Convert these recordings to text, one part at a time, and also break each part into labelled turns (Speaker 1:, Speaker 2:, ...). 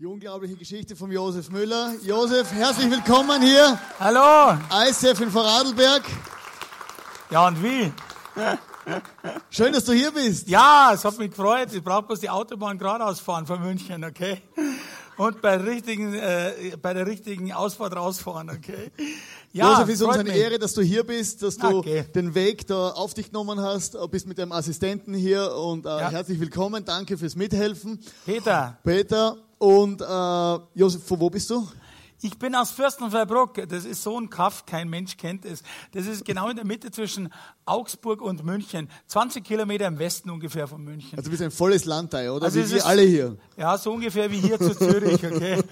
Speaker 1: Die unglaubliche Geschichte von Josef Müller. Josef, herzlich willkommen hier.
Speaker 2: Hallo.
Speaker 1: ISF in Vorarlberg.
Speaker 2: Ja, und wie?
Speaker 1: Schön, dass du hier bist.
Speaker 2: Ja, es hat mich gefreut. Ich brauche bloß die Autobahn geradeaus fahren von München, okay? Und bei, richtigen, äh, bei der richtigen Ausfahrt rausfahren, okay?
Speaker 1: Ja, Josef, ist uns eine mich. Ehre, dass du hier bist, dass du
Speaker 2: okay.
Speaker 1: den Weg da auf dich genommen hast, bist mit deinem Assistenten hier und äh, ja. herzlich willkommen. Danke fürs Mithelfen.
Speaker 2: Peter.
Speaker 1: Peter. Und äh, Josef, von wo bist du?
Speaker 2: Ich bin aus Fürstenfeldbruck. Das ist so ein Kaff, kein Mensch kennt es. Das ist genau in der Mitte zwischen Augsburg und München. 20 Kilometer im Westen ungefähr von München.
Speaker 1: Also du bist ein volles Landteil, oder?
Speaker 2: Also
Speaker 1: wie wir alle hier.
Speaker 2: Ja, so ungefähr wie hier zu Zürich, okay?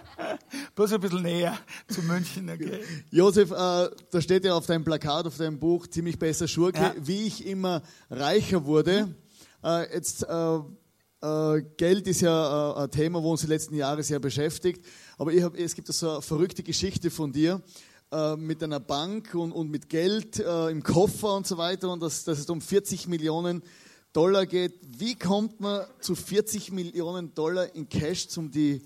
Speaker 2: Bloß ein bisschen näher zu München, okay?
Speaker 1: Josef, äh, da steht ja auf deinem Plakat, auf deinem Buch, ziemlich besser Schurke, ja. wie ich immer reicher wurde. Äh, jetzt... Äh, äh, Geld ist ja äh, ein Thema, wo uns die letzten Jahre sehr beschäftigt. Aber hab, es gibt so eine verrückte Geschichte von dir äh, mit einer Bank und, und mit Geld äh, im Koffer und so weiter und dass, dass es um 40 Millionen Dollar geht. Wie kommt man zu 40 Millionen Dollar in Cash, um die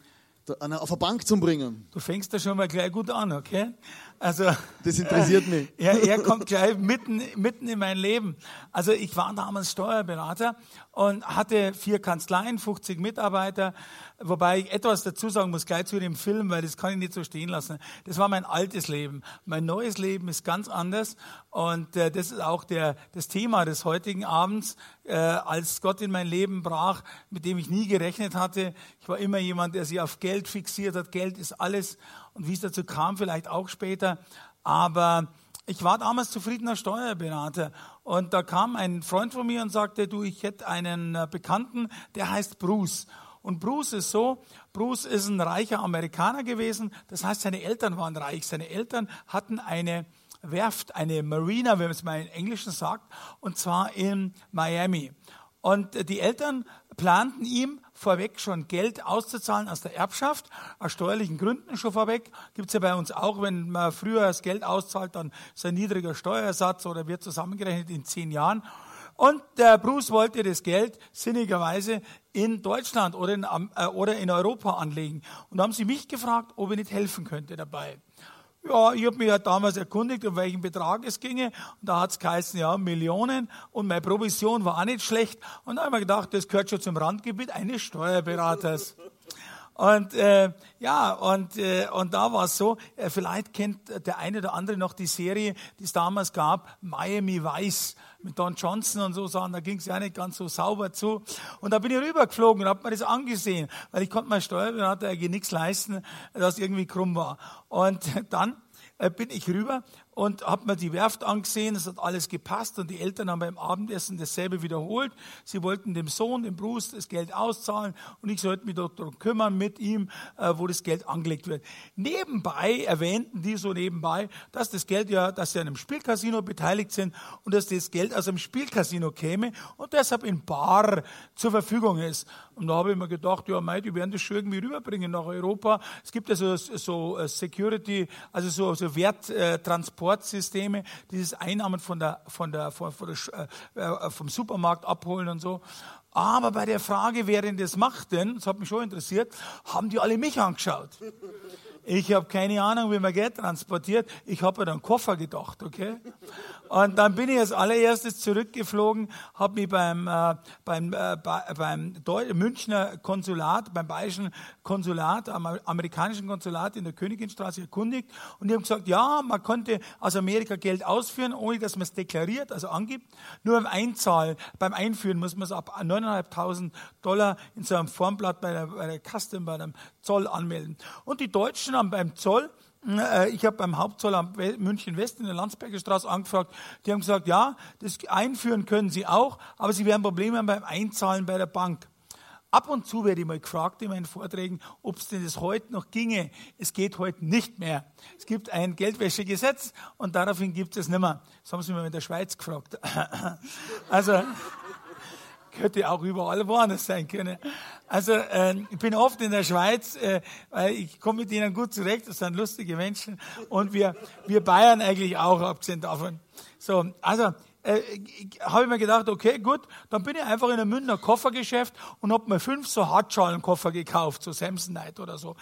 Speaker 1: auf eine Bank zu bringen?
Speaker 2: Du fängst da schon mal gleich gut an, okay?
Speaker 1: Also, das interessiert mich.
Speaker 2: Er, er kommt gleich mitten, mitten in mein Leben. Also ich war damals Steuerberater und hatte vier Kanzleien, 50 Mitarbeiter, wobei ich etwas dazu sagen muss, gleich zu dem Film, weil das kann ich nicht so stehen lassen. Das war mein altes Leben. Mein neues Leben ist ganz anders und äh, das ist auch der, das Thema des heutigen Abends, äh, als Gott in mein Leben brach, mit dem ich nie gerechnet hatte. Ich war immer jemand, der sich auf Geld fixiert hat. Geld ist alles und wie es dazu kam, vielleicht auch später. Aber ich war damals zufriedener Steuerberater und da kam ein Freund von mir und sagte, du, ich hätte einen äh, Bekannten, der heißt Bruce. Und Bruce ist so, Bruce ist ein reicher Amerikaner gewesen, das heißt, seine Eltern waren reich. Seine Eltern hatten eine Werft, eine Marina, wenn man es mal in Englischen sagt, und zwar in Miami. Und die Eltern planten ihm vorweg schon Geld auszuzahlen aus der Erbschaft, aus steuerlichen Gründen schon vorweg. Gibt's ja bei uns auch, wenn man früher das Geld auszahlt, dann ist ein niedriger Steuersatz oder wird zusammengerechnet in zehn Jahren. Und der Bruce wollte das Geld sinnigerweise in Deutschland oder in, äh, oder in Europa anlegen. Und da haben sie mich gefragt, ob ich nicht helfen könnte dabei. Ja, ich habe mich ja damals erkundigt, um welchen Betrag es ginge. Und da hat's geheißen, ja, Millionen. Und meine Provision war auch nicht schlecht. Und da habe ich gedacht, das gehört schon zum Randgebiet eines Steuerberaters. Und äh, ja, und, äh, und da war es so, äh, vielleicht kennt der eine oder andere noch die Serie, die es damals gab, Miami Vice mit Don Johnson und so Sachen, da ging es ja nicht ganz so sauber zu. Und da bin ich rübergeflogen und habe mir das angesehen, weil ich konnte mein Steuerberater eigentlich nichts leisten, das irgendwie krumm war. Und dann äh, bin ich rüber und habe mir die Werft angesehen, es hat alles gepasst und die Eltern haben beim Abendessen dasselbe wiederholt. Sie wollten dem Sohn, dem Bruce, das Geld auszahlen und ich sollte mich darum kümmern mit ihm, äh, wo das Geld angelegt wird. Nebenbei erwähnten die so nebenbei, dass das Geld ja, dass sie an einem Spielcasino beteiligt sind und dass das Geld aus einem Spielcasino käme und deshalb in Bar zur Verfügung ist. Und da habe ich mir gedacht, ja, mei, die werden das schon irgendwie rüberbringen nach Europa. Es gibt ja so, äh, Security, also so, so Werttransport Transportsysteme, dieses Einnahmen von der, von der, von, von der, äh, äh, vom Supermarkt abholen und so. Aber bei der Frage, wer denn das macht denn, das hat mich schon interessiert, haben die alle mich angeschaut. Ich habe keine Ahnung, wie man Geld transportiert. Ich habe an einen Koffer gedacht, okay? Und dann bin ich als allererstes zurückgeflogen, habe mich beim, äh, beim, äh, beim Münchner Konsulat, beim bayerischen Konsulat, am amerikanischen Konsulat in der Königinstraße erkundigt. Und die haben gesagt, ja, man konnte aus Amerika Geld ausführen, ohne dass man es deklariert, also angibt. Nur beim Einzahlen, beim Einführen muss man es ab 9.500 Dollar in so einem Formblatt bei der, bei der Custom, bei dem Zoll anmelden. Und die Deutschen haben beim Zoll ich habe beim Hauptzoll am München West in der Landsberger Straße angefragt. Die haben gesagt, ja, das einführen können Sie auch, aber Sie werden Probleme haben beim Einzahlen bei der Bank. Ab und zu werde ich mal gefragt in meinen Vorträgen, ob es denn das heute noch ginge. Es geht heute nicht mehr. Es gibt ein Geldwäschegesetz und daraufhin gibt es nicht mehr. Das haben sie mir in der Schweiz gefragt. also, könnte auch überall woanders sein können. Also äh, ich bin oft in der Schweiz, äh, weil ich komme mit ihnen gut zurecht, das sind lustige Menschen und wir, wir Bayern eigentlich auch, abgesehen davon. So, also äh, habe ich mir gedacht, okay, gut, dann bin ich einfach in einem Münchner Koffergeschäft und habe mir fünf so Hartschalenkoffer gekauft, so Samsonite oder so.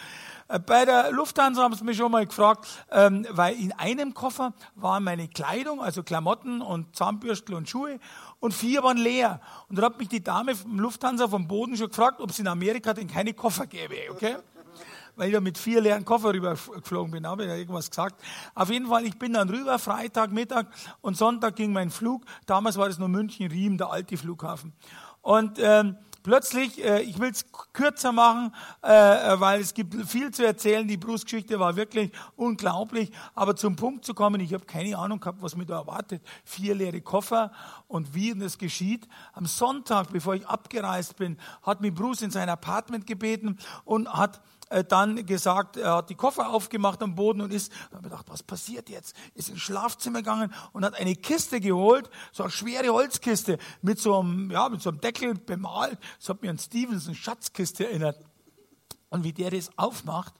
Speaker 2: Äh, bei der Lufthansa haben sie mich schon mal gefragt, ähm, weil in einem Koffer waren meine Kleidung, also Klamotten und Zahnbürstel und Schuhe und vier waren leer. Und dann hat mich die Dame vom Lufthansa vom Boden schon gefragt, ob es in Amerika denn keine Koffer gäbe, okay? weil ich da mit vier leeren Koffer rübergeflogen bin, habe ich ja irgendwas gesagt. Auf jeden Fall, ich bin dann rüber, Freitag, Mittag und Sonntag ging mein Flug. Damals war das nur München-Riem, der alte Flughafen. Und ähm, plötzlich, äh, ich will es kürzer machen, äh, weil es gibt viel zu erzählen. Die Bruce-Geschichte war wirklich unglaublich. Aber zum Punkt zu kommen, ich habe keine Ahnung gehabt, was mich da erwartet. Vier leere Koffer und wie das geschieht. Am Sonntag, bevor ich abgereist bin, hat mich Bruce in sein Apartment gebeten und hat äh, dann gesagt, er hat die Koffer aufgemacht am Boden und ist, da habe ich gedacht, was passiert jetzt? Ist ins Schlafzimmer gegangen und hat eine Kiste geholt, so eine schwere Holzkiste mit so einem, ja, mit so einem Deckel bemalt. Das hat mir an Stevenson Schatzkiste erinnert. Und wie der das aufmacht,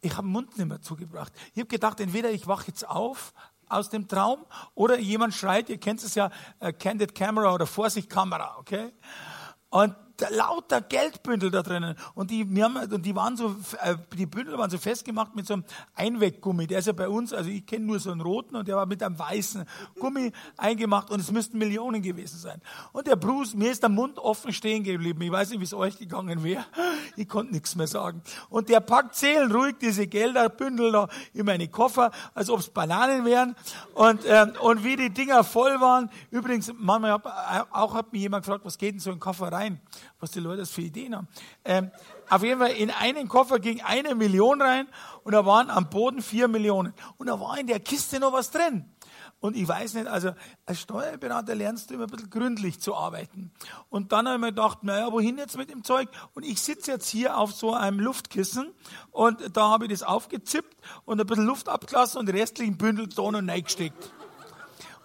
Speaker 2: ich habe den Mund nicht mehr zugebracht. Ich habe gedacht, entweder ich wache jetzt auf aus dem Traum oder jemand schreit, ihr kennt es ja, uh, Candid Camera oder Vorsicht Kamera, okay? Und lauter Geldbündel da drinnen. Und die, wir haben, und die waren so, äh, die Bündel waren so festgemacht mit so einem Einweggummi. Der ist ja bei uns, also ich kenne nur so einen roten und der war mit einem weißen Gummi eingemacht und es müssten Millionen gewesen sein. Und der Bruce, mir ist der Mund offen stehen geblieben. Ich weiß nicht, wie es euch gegangen wäre. Ich konnte nichts mehr sagen. Und der packt seelenruhig diese Gelderbündel da in meine Koffer, als ob es Bananen wären. Und, ähm, und wie die Dinger voll waren. Übrigens, manchmal hab, auch hat mich jemand gefragt, was geht in so einen Koffer rein? Was die Leute für Ideen haben. Ähm, auf jeden Fall in einen Koffer ging eine Million rein und da waren am Boden vier Millionen. Und da war in der Kiste noch was drin. Und ich weiß nicht, also als Steuerberater lernst du immer ein bisschen gründlich zu arbeiten. Und dann habe ich mir gedacht, naja, wohin jetzt mit dem Zeug? Und ich sitze jetzt hier auf so einem Luftkissen und da habe ich das aufgezippt und ein bisschen Luft abgelassen und die restlichen Bündel da noch reingesteckt.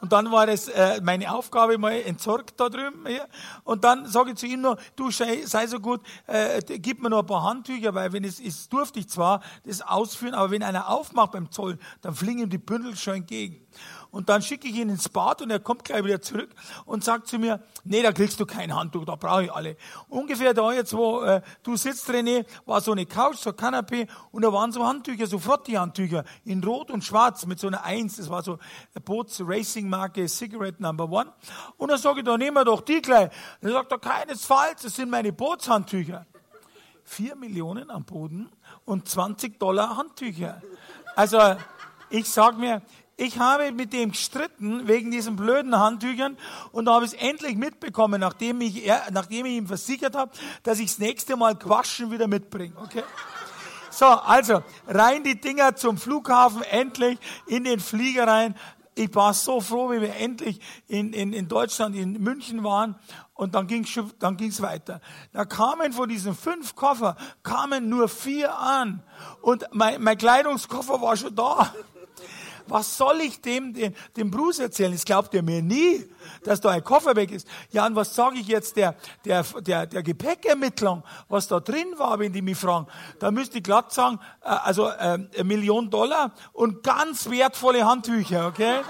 Speaker 2: Und dann war es äh, meine Aufgabe mal entsorgt da drüben. Hier. Und dann sage ich zu ihm noch, du sei, sei so gut, äh, gib mir noch ein paar Handtücher, weil wenn es ist, durfte ich zwar das ausführen, aber wenn einer aufmacht beim Zoll, dann fliegen ihm die Bündel schon entgegen. Und dann schicke ich ihn ins Bad und er kommt gleich wieder zurück und sagt zu mir, nee, da kriegst du kein Handtuch, da brauche ich alle. Ungefähr da jetzt, wo äh, du sitzt, René, war so eine Couch, so ein Kanapee und da waren so Handtücher, so Frotti-Handtücher in Rot und Schwarz mit so einer Eins. Das war so Boots-Racing-Marke Cigarette Number One. Und dann sage ich, da nehmen wir doch die gleich. Er sagt er, keinesfalls, das sind meine Bootshandtücher. Vier Millionen am Boden und 20 Dollar Handtücher. Also, ich sag mir, ich habe mit dem gestritten wegen diesen blöden Handtüchern und habe es endlich mitbekommen, nachdem ich, nachdem ich ihm versichert habe, dass ich das nächste Mal Quaschen wieder mitbringe. Okay? So, also rein die Dinger zum Flughafen, endlich in den Flieger rein. Ich war so froh, wie wir endlich in, in, in Deutschland, in München waren. Und dann ging dann weiter. Da kamen von diesen fünf Koffer, kamen nur vier an. Und mein, mein Kleidungskoffer war schon da. Was soll ich dem, dem, dem Bruce erzählen? Das glaubt er mir nie, dass da ein Koffer weg ist. Ja, und was sage ich jetzt der, der, der, der Gepäckermittlung, was da drin war, wenn die mich fragen? Da müsste ich glatt sagen, äh, also äh, Million Dollar und ganz wertvolle Handtücher, okay?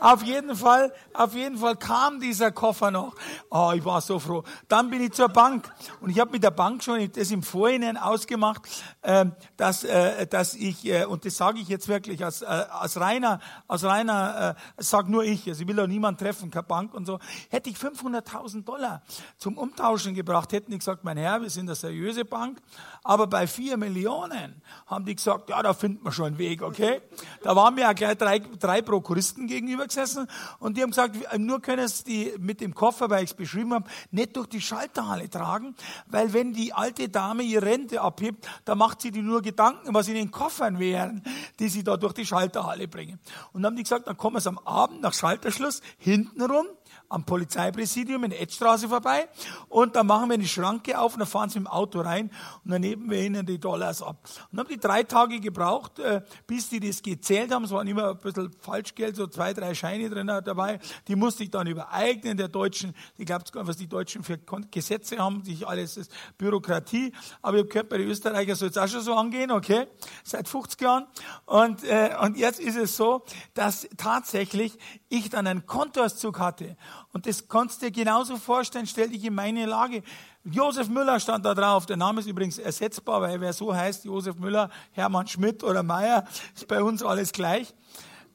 Speaker 2: Auf jeden Fall, auf jeden Fall kam dieser Koffer noch. Oh, ich war so froh. Dann bin ich zur Bank und ich habe mit der Bank schon das im Vorhinein ausgemacht, dass, äh, dass ich äh, und das sage ich jetzt wirklich als, äh, als reiner, als reiner, äh, sag nur ich. Also ich will auch niemand treffen, keine Bank und so. Hätte ich 500.000 Dollar zum Umtauschen gebracht, hätten die gesagt, mein Herr, wir sind eine seriöse Bank, aber bei vier Millionen haben die gesagt, ja, da finden wir schon einen Weg, okay? Da waren mir ja gleich drei, drei Prokuristen gegenüber gesessen und die haben gesagt, nur können es die mit dem Koffer, weil ich es beschrieben habe, nicht durch die Schalterhalle tragen, weil wenn die alte Dame ihre Rente abhebt, dann macht sie die nur Gedanken, was in den Koffern wären, die sie da durch die Schalterhalle bringen. Und dann haben die gesagt, dann kommen es am Abend nach Schalterschluss hinten rum am Polizeipräsidium in der Edstraße vorbei und dann machen wir eine Schranke auf und dann fahren sie im Auto rein und dann nehmen wir ihnen die Dollars ab. Und dann haben die drei Tage gebraucht, äh, bis die das gezählt haben. Es waren immer ein bisschen Falschgeld, so zwei, drei Scheine drin dabei. Die musste ich dann übereignen der Deutschen. Ich glaube, was die Deutschen für Gesetze haben, sich alles ist Bürokratie. Aber ich habe gehört, bei den Österreichern soll es auch schon so angehen, okay? Seit 50 Jahren. Und, äh, und jetzt ist es so, dass tatsächlich ich dann einen Kontoauszug hatte. Und das kannst du dir genauso vorstellen, stell dich in meine Lage. Josef Müller stand da drauf. Der Name ist übrigens ersetzbar, weil wer so heißt, Josef Müller, Hermann Schmidt oder Meier, ist bei uns alles gleich.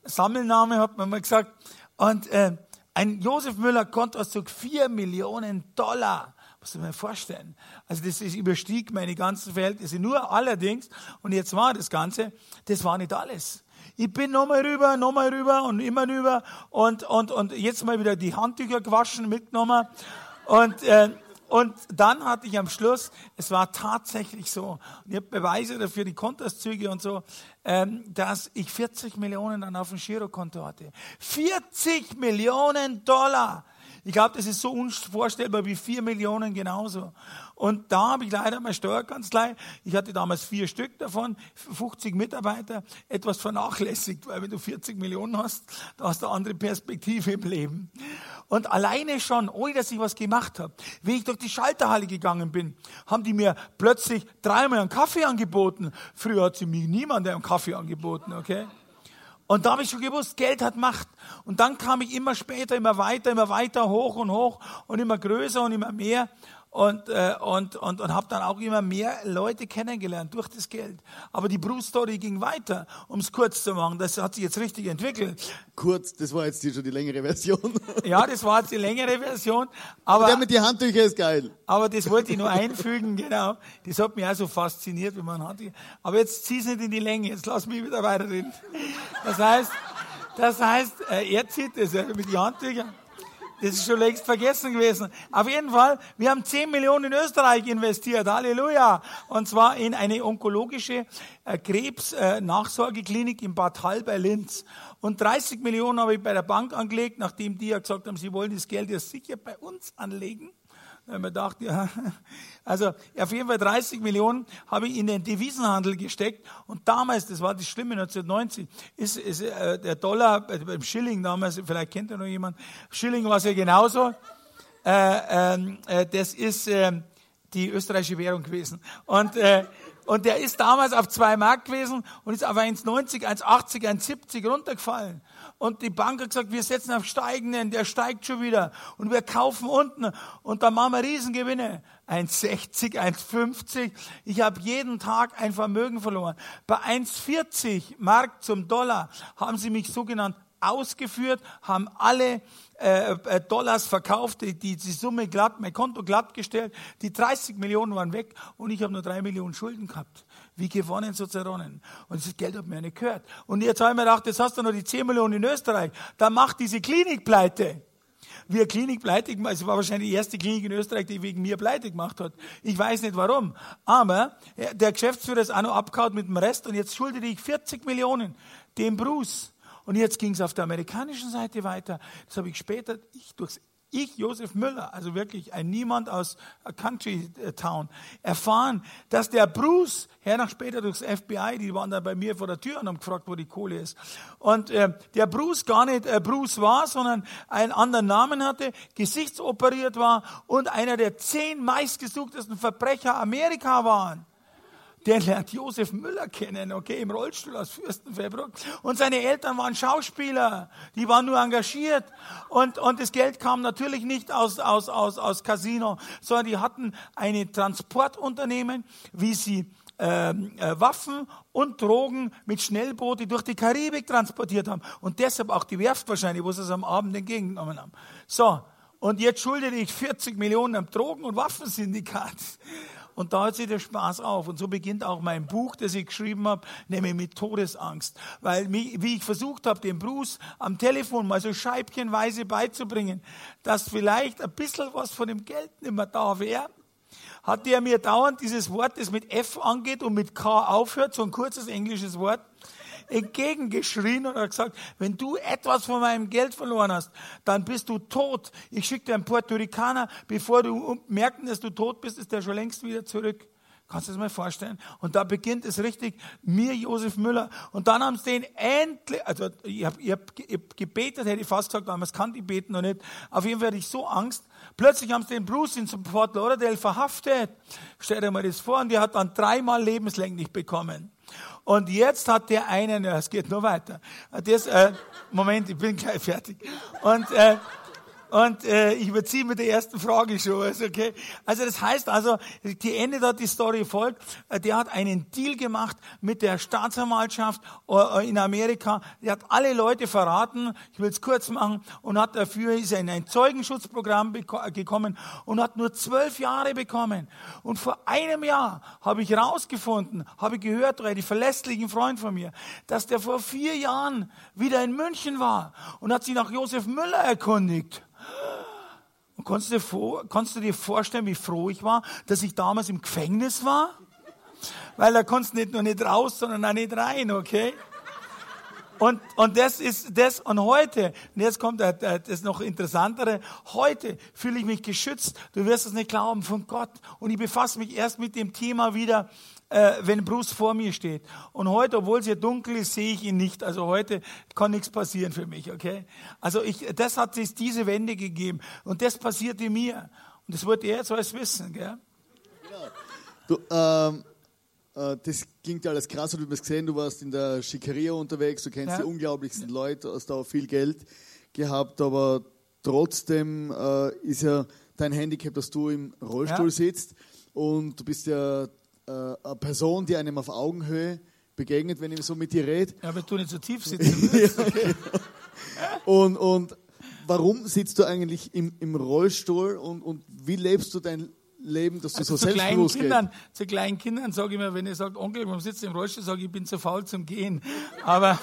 Speaker 2: Sammelname hat man mal gesagt. Und äh, ein Josef Müller Kontoauszug, vier Millionen Dollar. Muss man mir vorstellen. Also das ist, überstieg meine ganzen Verhältnisse. Nur allerdings, und jetzt war das Ganze, das war nicht alles. Ich bin nochmal rüber, nochmal rüber und immer rüber und, und, und jetzt mal wieder die Handtücher gewaschen, mitgenommen. Und, äh, und dann hatte ich am Schluss, es war tatsächlich so, und ich habe Beweise dafür, die Kontoauszüge und so, ähm, dass ich 40 Millionen dann auf dem Girokonto hatte. 40 Millionen Dollar! Ich glaube, das ist so unvorstellbar wie 4 Millionen genauso. Und da habe ich leider meine Steuerkanzlei, ich hatte damals vier Stück davon, 50 Mitarbeiter, etwas vernachlässigt, weil wenn du 40 Millionen hast, da hast du eine andere Perspektive im Leben. Und alleine schon, ohne dass ich was gemacht habe, wie ich durch die Schalterhalle gegangen bin, haben die mir plötzlich dreimal einen Kaffee angeboten. Früher hat sie mir niemand einen Kaffee angeboten, okay? Und da habe ich schon gewusst, Geld hat Macht. Und dann kam ich immer später, immer weiter, immer weiter hoch und hoch und immer größer und immer mehr und, äh, und, und, und habe dann auch immer mehr Leute kennengelernt durch das Geld. Aber die Bruce Story ging weiter, um es kurz zu machen. Das hat sich jetzt richtig entwickelt.
Speaker 1: Kurz, das war jetzt hier schon die längere Version.
Speaker 2: Ja, das war jetzt die längere Version. Aber,
Speaker 1: der mit die Handtücher ist geil.
Speaker 2: Aber das wollte ich nur einfügen, genau. Das hat mich auch so fasziniert, wie man Handtücher. Aber jetzt zieh es nicht in die Länge, jetzt lass mich wieder weiterreden. Das heißt, das heißt, äh, er zieht das ja mit den Handtüchern. Das ist schon längst vergessen gewesen. Auf jeden Fall, wir haben 10 Millionen in Österreich investiert. Halleluja. Und zwar in eine onkologische äh, Krebsnachsorgeklinik in Bad Hall bei Linz. Und 30 Millionen habe ich bei der Bank angelegt, nachdem die ja gesagt haben, sie wollen das Geld ja sicher bei uns anlegen. Weil man dachte, ja, also auf jeden Fall 30 Millionen habe ich in den Devisenhandel gesteckt. Und damals, das war das Schlimme, 1990, ist, ist äh, der Dollar, äh, beim Schilling damals, vielleicht kennt ihr noch jemand, Schilling war es ja genauso. Äh, ähm, äh, das ist äh, die österreichische Währung gewesen. Und äh, und der ist damals auf zwei Mark gewesen und ist auf 1,90, 1,80, 1,70 runtergefallen. Und die Bank hat gesagt, wir setzen auf steigenden, der steigt schon wieder. Und wir kaufen unten und dann machen wir Riesengewinne. 1,60, 1,50. Ich habe jeden Tag ein Vermögen verloren. Bei 1,40 Mark zum Dollar haben sie mich sogenannt ausgeführt, haben alle äh, äh, Dollars verkauft, die, die, Summe glatt, mein Konto glatt gestellt, die 30 Millionen waren weg und ich habe nur drei Millionen Schulden gehabt. Wie gewonnen, so zerronnen. Und das Geld hat mir nicht gehört. Und jetzt habe ich mir gedacht, jetzt hast du noch die 10 Millionen in Österreich, dann macht diese Klinik pleite. Eine Klinik pleite gemacht, es war wahrscheinlich die erste Klinik in Österreich, die wegen mir pleite gemacht hat. Ich weiß nicht warum. Aber der Geschäftsführer ist auch noch abgehauen mit dem Rest und jetzt schuldete ich 40 Millionen dem Bruce. Und jetzt ging es auf der amerikanischen Seite weiter. Das habe ich später, ich durchs ich, Josef Müller, also wirklich ein Niemand aus Country Town, erfahren, dass der Bruce, nach später durchs FBI, die waren da bei mir vor der Tür und haben gefragt, wo die Kohle ist. Und äh, der Bruce gar nicht äh, Bruce war, sondern einen anderen Namen hatte, gesichtsoperiert war und einer der zehn meistgesuchtesten Verbrecher Amerika waren der lernt Josef Müller kennen, okay, im Rollstuhl aus Fürstenfeldbruck. Und seine Eltern waren Schauspieler, die waren nur engagiert. Und, und das Geld kam natürlich nicht aus, aus, aus, aus Casino, sondern die hatten eine Transportunternehmen, wie sie ähm, äh, Waffen und Drogen mit Schnellboote durch die Karibik transportiert haben. Und deshalb auch die Werft wahrscheinlich, wo sie es am Abend entgegengenommen haben. So, und jetzt schuldete ich 40 Millionen am Drogen- und Waffensyndikat. Und da hört sich der Spaß auf. Und so beginnt auch mein Buch, das ich geschrieben habe, nämlich mit Todesangst. Weil, wie ich versucht habe, dem Bruce am Telefon mal so scheibchenweise beizubringen, dass vielleicht ein bisschen was von dem Geld nicht mehr da wäre, hat er mir dauernd dieses Wort, das mit F angeht und mit K aufhört, so ein kurzes englisches Wort, entgegengeschrien und hat gesagt, wenn du etwas von meinem Geld verloren hast, dann bist du tot. Ich schicke dir einen Puerto Ricaner, bevor du merken, dass du tot bist, ist der schon längst wieder zurück. Kannst du das mal vorstellen? Und da beginnt es richtig, mir Josef Müller. Und dann haben sie den endlich, also ich habe hab, hab gebetet, hätte ich fast gesagt, damals kann ich beten noch nicht. Auf jeden Fall hatte ich so Angst. Plötzlich haben sie den Bruce in Fort Lauderdale verhaftet. Stell dir mal das vor, und der hat dann dreimal lebenslänglich bekommen. Und jetzt hat der einen, ja, es geht nur weiter. Das, äh, Moment, ich bin gleich fertig. Und äh, und äh, ich überziehe mit der ersten Frage schon. Also, okay. also das heißt also, die Ende da die Story folgt. Äh, der hat einen Deal gemacht mit der Staatsanwaltschaft äh, in Amerika. Der hat alle Leute verraten. Ich will es kurz machen. Und hat dafür ist er in ein Zeugenschutzprogramm gekommen und hat nur zwölf Jahre bekommen. Und vor einem Jahr habe ich herausgefunden, habe gehört durch einen verlässlichen Freund von mir, dass der vor vier Jahren wieder in München war und hat sich nach Josef Müller erkundigt. Und kannst du, dir kannst du dir vorstellen, wie froh ich war, dass ich damals im Gefängnis war? Weil da konntest du nicht nur nicht raus, sondern auch nicht rein, okay? Und, und das ist das, und heute, und jetzt kommt das noch interessantere, heute fühle ich mich geschützt, du wirst es nicht glauben, von Gott. Und ich befasse mich erst mit dem Thema wieder, äh, wenn Bruce vor mir steht. Und heute, obwohl es hier dunkel ist, sehe ich ihn nicht. Also heute kann nichts passieren für mich, okay? Also ich, das hat es diese Wende gegeben. Und das passierte mir. Und das wollte er jetzt alles wissen, gell?
Speaker 1: Genau. Du, ähm, äh, das klingt ja alles krass, du hast gesehen, du warst in der Schickeria unterwegs, du kennst ja. die unglaublichsten Leute, hast da auch viel Geld gehabt, aber trotzdem äh, ist ja dein Handicap, dass du im Rollstuhl ja. sitzt und du bist ja äh, eine Person, die einem auf Augenhöhe begegnet, wenn ich so mit dir rede.
Speaker 2: Ja, aber du nicht so tief sitzen ja, genau.
Speaker 1: und, und warum sitzt du eigentlich im, im Rollstuhl und, und wie lebst du dein Leben, dass du also so zu selbstbewusst
Speaker 2: kleinen Kindern, Zu kleinen Kindern sage ich mir, wenn ihr sagt, Onkel, warum sitzt du im Rollstuhl, sage ich, ich bin zu faul zum Gehen. Aber,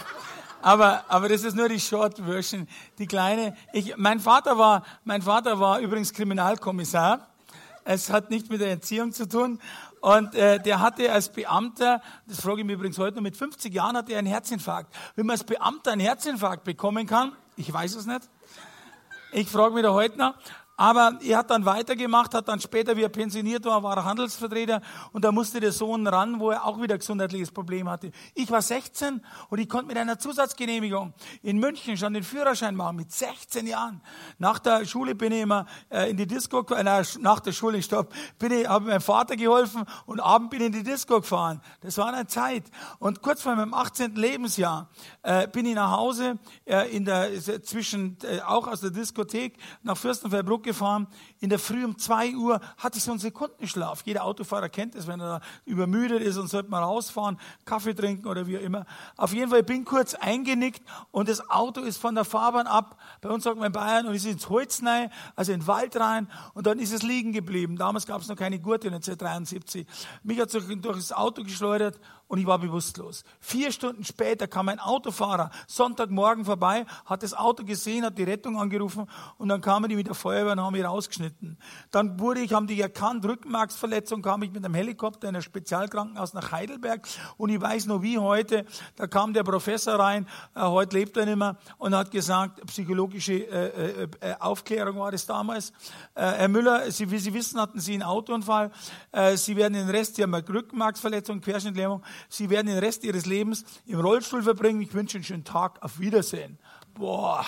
Speaker 2: aber, aber das ist nur die Short Version. Die kleine, ich, mein Vater war, mein Vater war übrigens Kriminalkommissar. Es hat nichts mit der Erziehung zu tun. Und äh, der hatte als Beamter, das frage ich mich übrigens heute noch, mit 50 Jahren hatte er einen Herzinfarkt. Wie man als Beamter einen Herzinfarkt bekommen kann, ich weiß es nicht. Ich frage mich da heute noch. Aber er hat dann weitergemacht, hat dann später, wie er pensioniert war, war er Handelsvertreter und da musste der Sohn ran, wo er auch wieder gesundheitliches Problem hatte. Ich war 16 und ich konnte mit einer Zusatzgenehmigung in München schon den Führerschein machen, mit 16 Jahren. Nach der Schule bin ich immer äh, in die Disco, äh, nach der Schule, stopp, bin ich, habe meinem Vater geholfen und abend bin ich in die Disco gefahren. Das war eine Zeit. Und kurz vor meinem 18. Lebensjahr äh, bin ich nach Hause, äh, in der, zwischen, äh, auch aus der Diskothek nach Fürstenfeldbruck gefahren. In der Früh um zwei Uhr hatte ich so einen Sekundenschlaf. Jeder Autofahrer kennt es, wenn er übermüdet ist und sollte mal rausfahren, Kaffee trinken oder wie auch immer. Auf jeden Fall bin ich kurz eingenickt und das Auto ist von der Fahrbahn ab. Bei uns sagt man in Bayern und ist ins Holz rein, also in den Wald rein und dann ist es liegen geblieben. Damals gab es noch keine Gurte 1973. Mich hat es durch das Auto geschleudert und ich war bewusstlos. Vier Stunden später kam ein Autofahrer Sonntagmorgen vorbei, hat das Auto gesehen, hat die Rettung angerufen und dann kamen die mit der Feuerwehr und haben mich rausgeschnitten. Dann wurde ich, haben die erkannt, Rückenmarksverletzung, kam ich mit einem Helikopter in ein Spezialkrankenhaus nach Heidelberg und ich weiß noch wie heute, da kam der Professor rein, äh, heute lebt er nicht mehr und hat gesagt, psychologische äh, äh, äh Aufklärung war das damals. Äh, Herr Müller, Sie, wie Sie wissen, hatten Sie einen Autounfall, äh, Sie werden den Rest, Sie haben eine Rückenmarksverletzung, Querschnittlähmung, Sie werden den Rest Ihres Lebens im Rollstuhl verbringen. Ich wünsche Ihnen einen schönen Tag. Auf Wiedersehen. Boah.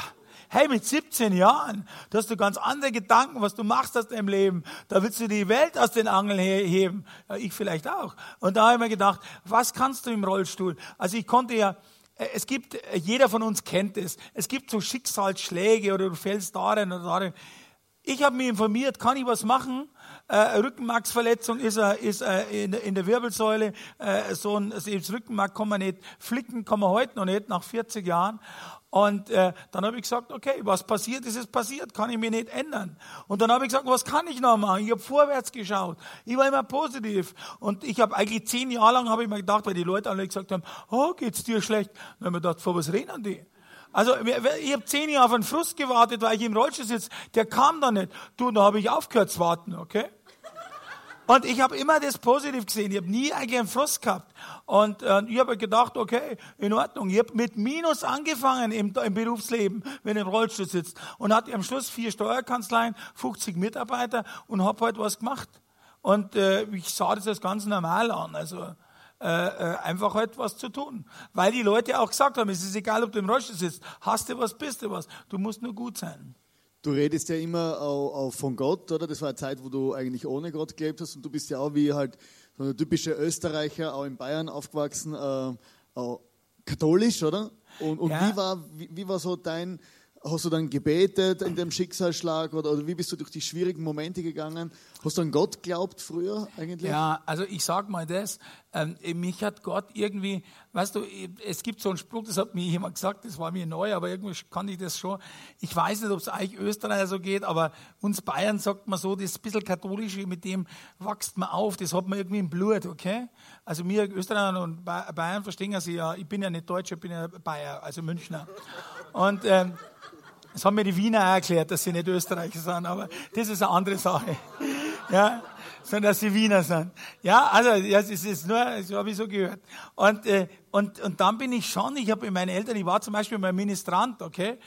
Speaker 2: Hey, mit 17 Jahren, da hast du ganz andere Gedanken, was du machst aus deinem Leben. Da willst du die Welt aus den Angeln heben. Ja, ich vielleicht auch. Und da habe ich mir gedacht, was kannst du im Rollstuhl? Also ich konnte ja, äh, es gibt, äh, jeder von uns kennt es. Es gibt so Schicksalsschläge oder du fällst darin oder darin. Ich habe mich informiert, kann ich was machen? Äh, Rückenmarksverletzung ist, äh, ist äh, in, in, der Wirbelsäule. Äh, so ein also das Rückenmark kann man nicht flicken, kann man heute noch nicht, nach 40 Jahren. Und äh, dann habe ich gesagt, okay, was passiert ist, ist passiert, kann ich mir nicht ändern. Und dann habe ich gesagt, was kann ich noch machen? Ich habe vorwärts geschaut. Ich war immer positiv. Und ich habe eigentlich zehn Jahre lang, habe ich mir gedacht, weil die Leute alle gesagt haben, oh, geht's dir schlecht? Dann habe ich mir gedacht, vor was reden die? Also ich habe zehn Jahre auf einen Frust gewartet, weil ich im Rollstuhl sitze. Der kam da nicht. Du, da habe ich aufgehört zu warten, okay? Und ich habe immer das positiv gesehen. Ich habe nie eigentlich einen Frust gehabt. Und äh, ich habe gedacht, okay, in Ordnung. Ich habe mit Minus angefangen im, im Berufsleben, wenn ich im Rollstuhl sitzt. Und hatte am Schluss vier Steuerkanzleien, 50 Mitarbeiter und habe halt was gemacht. Und äh, ich sah das als ganz normal an. Also äh, äh, einfach halt was zu tun. Weil die Leute auch gesagt haben, es ist egal, ob du im Rollstuhl sitzt, hast du was, bist du was. Du musst nur gut sein.
Speaker 1: Du redest ja immer auch, auch, von Gott, oder? Das war eine Zeit, wo du eigentlich ohne Gott gelebt hast und du bist ja auch wie halt so ein typischer Österreicher, auch in Bayern aufgewachsen, äh, katholisch, oder? Und, und ja. wie, war, wie, wie, war so dein, Hast du dann gebetet in dem Schicksalsschlag oder, oder, wie bist du durch die schwierigen Momente gegangen? Hast du an Gott glaubt früher eigentlich?
Speaker 2: Ja, also ich sag mal das, ähm, mich hat Gott irgendwie, weißt du, es gibt so einen Spruch, das hat mir jemand gesagt, das war mir neu, aber irgendwie kann ich das schon. Ich weiß nicht, ob es eigentlich Österreicher so geht, aber uns Bayern sagt man so, das bisschen katholische, mit dem wächst man auf, das hat man irgendwie im Blut, okay? Also wir Österreicher und Bayern verstehen sich ja, ich bin ja nicht Deutscher, ich bin ja Bayer, also Münchner. Und ähm, das haben mir die Wiener auch erklärt, dass sie nicht Österreicher sind, aber das ist eine andere Sache. Ja, sondern dass sie Wiener sind. Ja, also ja, es ist nur, das habe ich so gehört. Und, äh, und, und dann bin ich schon, ich habe mit meinen Eltern, ich war zum Beispiel mein Ministrant, okay,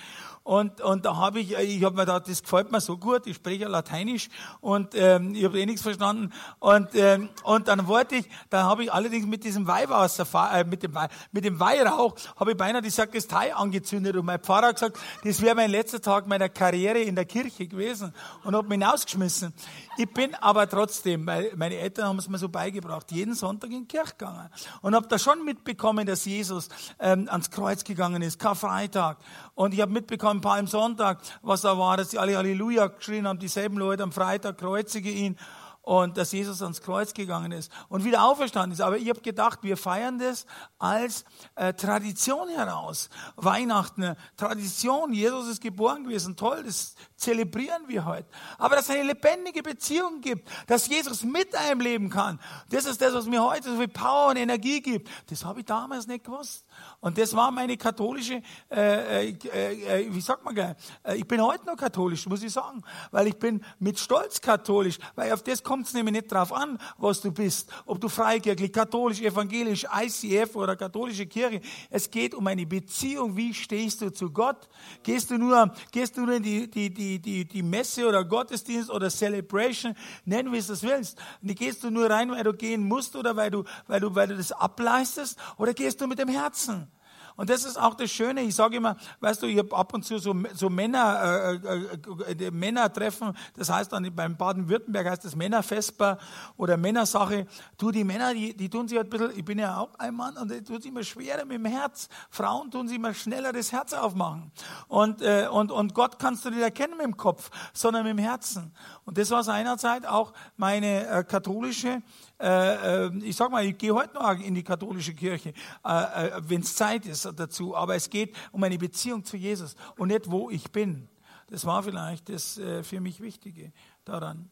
Speaker 2: und, und da habe ich, ich habe mir gedacht, das gefällt mir so gut, ich spreche ja Lateinisch und ähm, ich habe eh nichts verstanden. Und, ähm, und dann wollte ich, dann habe ich allerdings mit diesem Weihwasser, äh, mit, dem, mit dem Weihrauch, habe ich beinahe die Sakristei angezündet und mein Pfarrer hat gesagt, das wäre mein letzter Tag meiner Karriere in der Kirche gewesen und hat mich hinausgeschmissen. Ich bin aber trotzdem, weil meine Eltern haben es mir so beigebracht, jeden Sonntag in die Kirche gegangen und habe da schon mitbekommen, dass Jesus ähm, ans Kreuz gegangen ist, Karfreitag. Und ich habe mitbekommen, Palmsonntag, was da war, dass sie alle Halleluja geschrien haben, dieselben Leute am Freitag kreuzige ihn und dass Jesus ans Kreuz gegangen ist und wieder auferstanden ist. Aber ich habe gedacht, wir feiern das als äh, Tradition heraus. Weihnachten, Tradition, Jesus ist geboren gewesen, toll, das zelebrieren wir heute. Aber dass es eine lebendige Beziehung gibt, dass Jesus mit einem leben kann, das ist das, was mir heute so viel Power und Energie gibt. Das habe ich damals nicht gewusst. Und das war meine katholische, äh, äh, äh, wie sagt man, äh, ich bin heute noch katholisch, muss ich sagen, weil ich bin mit Stolz katholisch, weil auf das kommt es nämlich nicht drauf an, was du bist, ob du freikirchlich, katholisch, evangelisch, ICF oder katholische Kirche. Es geht um eine Beziehung, wie stehst du zu Gott? Gehst du nur, gehst du nur in die, die, die, die, die Messe oder Gottesdienst oder Celebration, nenn wie es das willst. Gehst du nur rein, weil du gehen musst oder weil du, weil du, weil du das ableistest oder gehst du mit dem Herzen? Und das ist auch das Schöne. Ich sage immer, weißt du, ich habe ab und zu so, so Männer, äh, äh, Männertreffen. Das heißt dann beim Baden-Württemberg heißt das Männerfesper oder Männersache. Du, die Männer, die, die tun sich halt ein bisschen, ich bin ja auch ein Mann und die tun sich immer schwerer mit dem Herz. Frauen tun sich immer schneller das Herz aufmachen. Und, äh, und, und Gott kannst du nicht erkennen mit dem Kopf, sondern mit dem Herzen. Und das war seinerzeit auch meine äh, katholische äh, äh, ich sag mal, ich gehe heute noch in die katholische Kirche, äh, wenn es Zeit ist dazu, aber es geht um eine Beziehung zu Jesus und nicht, wo ich bin. Das war vielleicht das für mich Wichtige daran.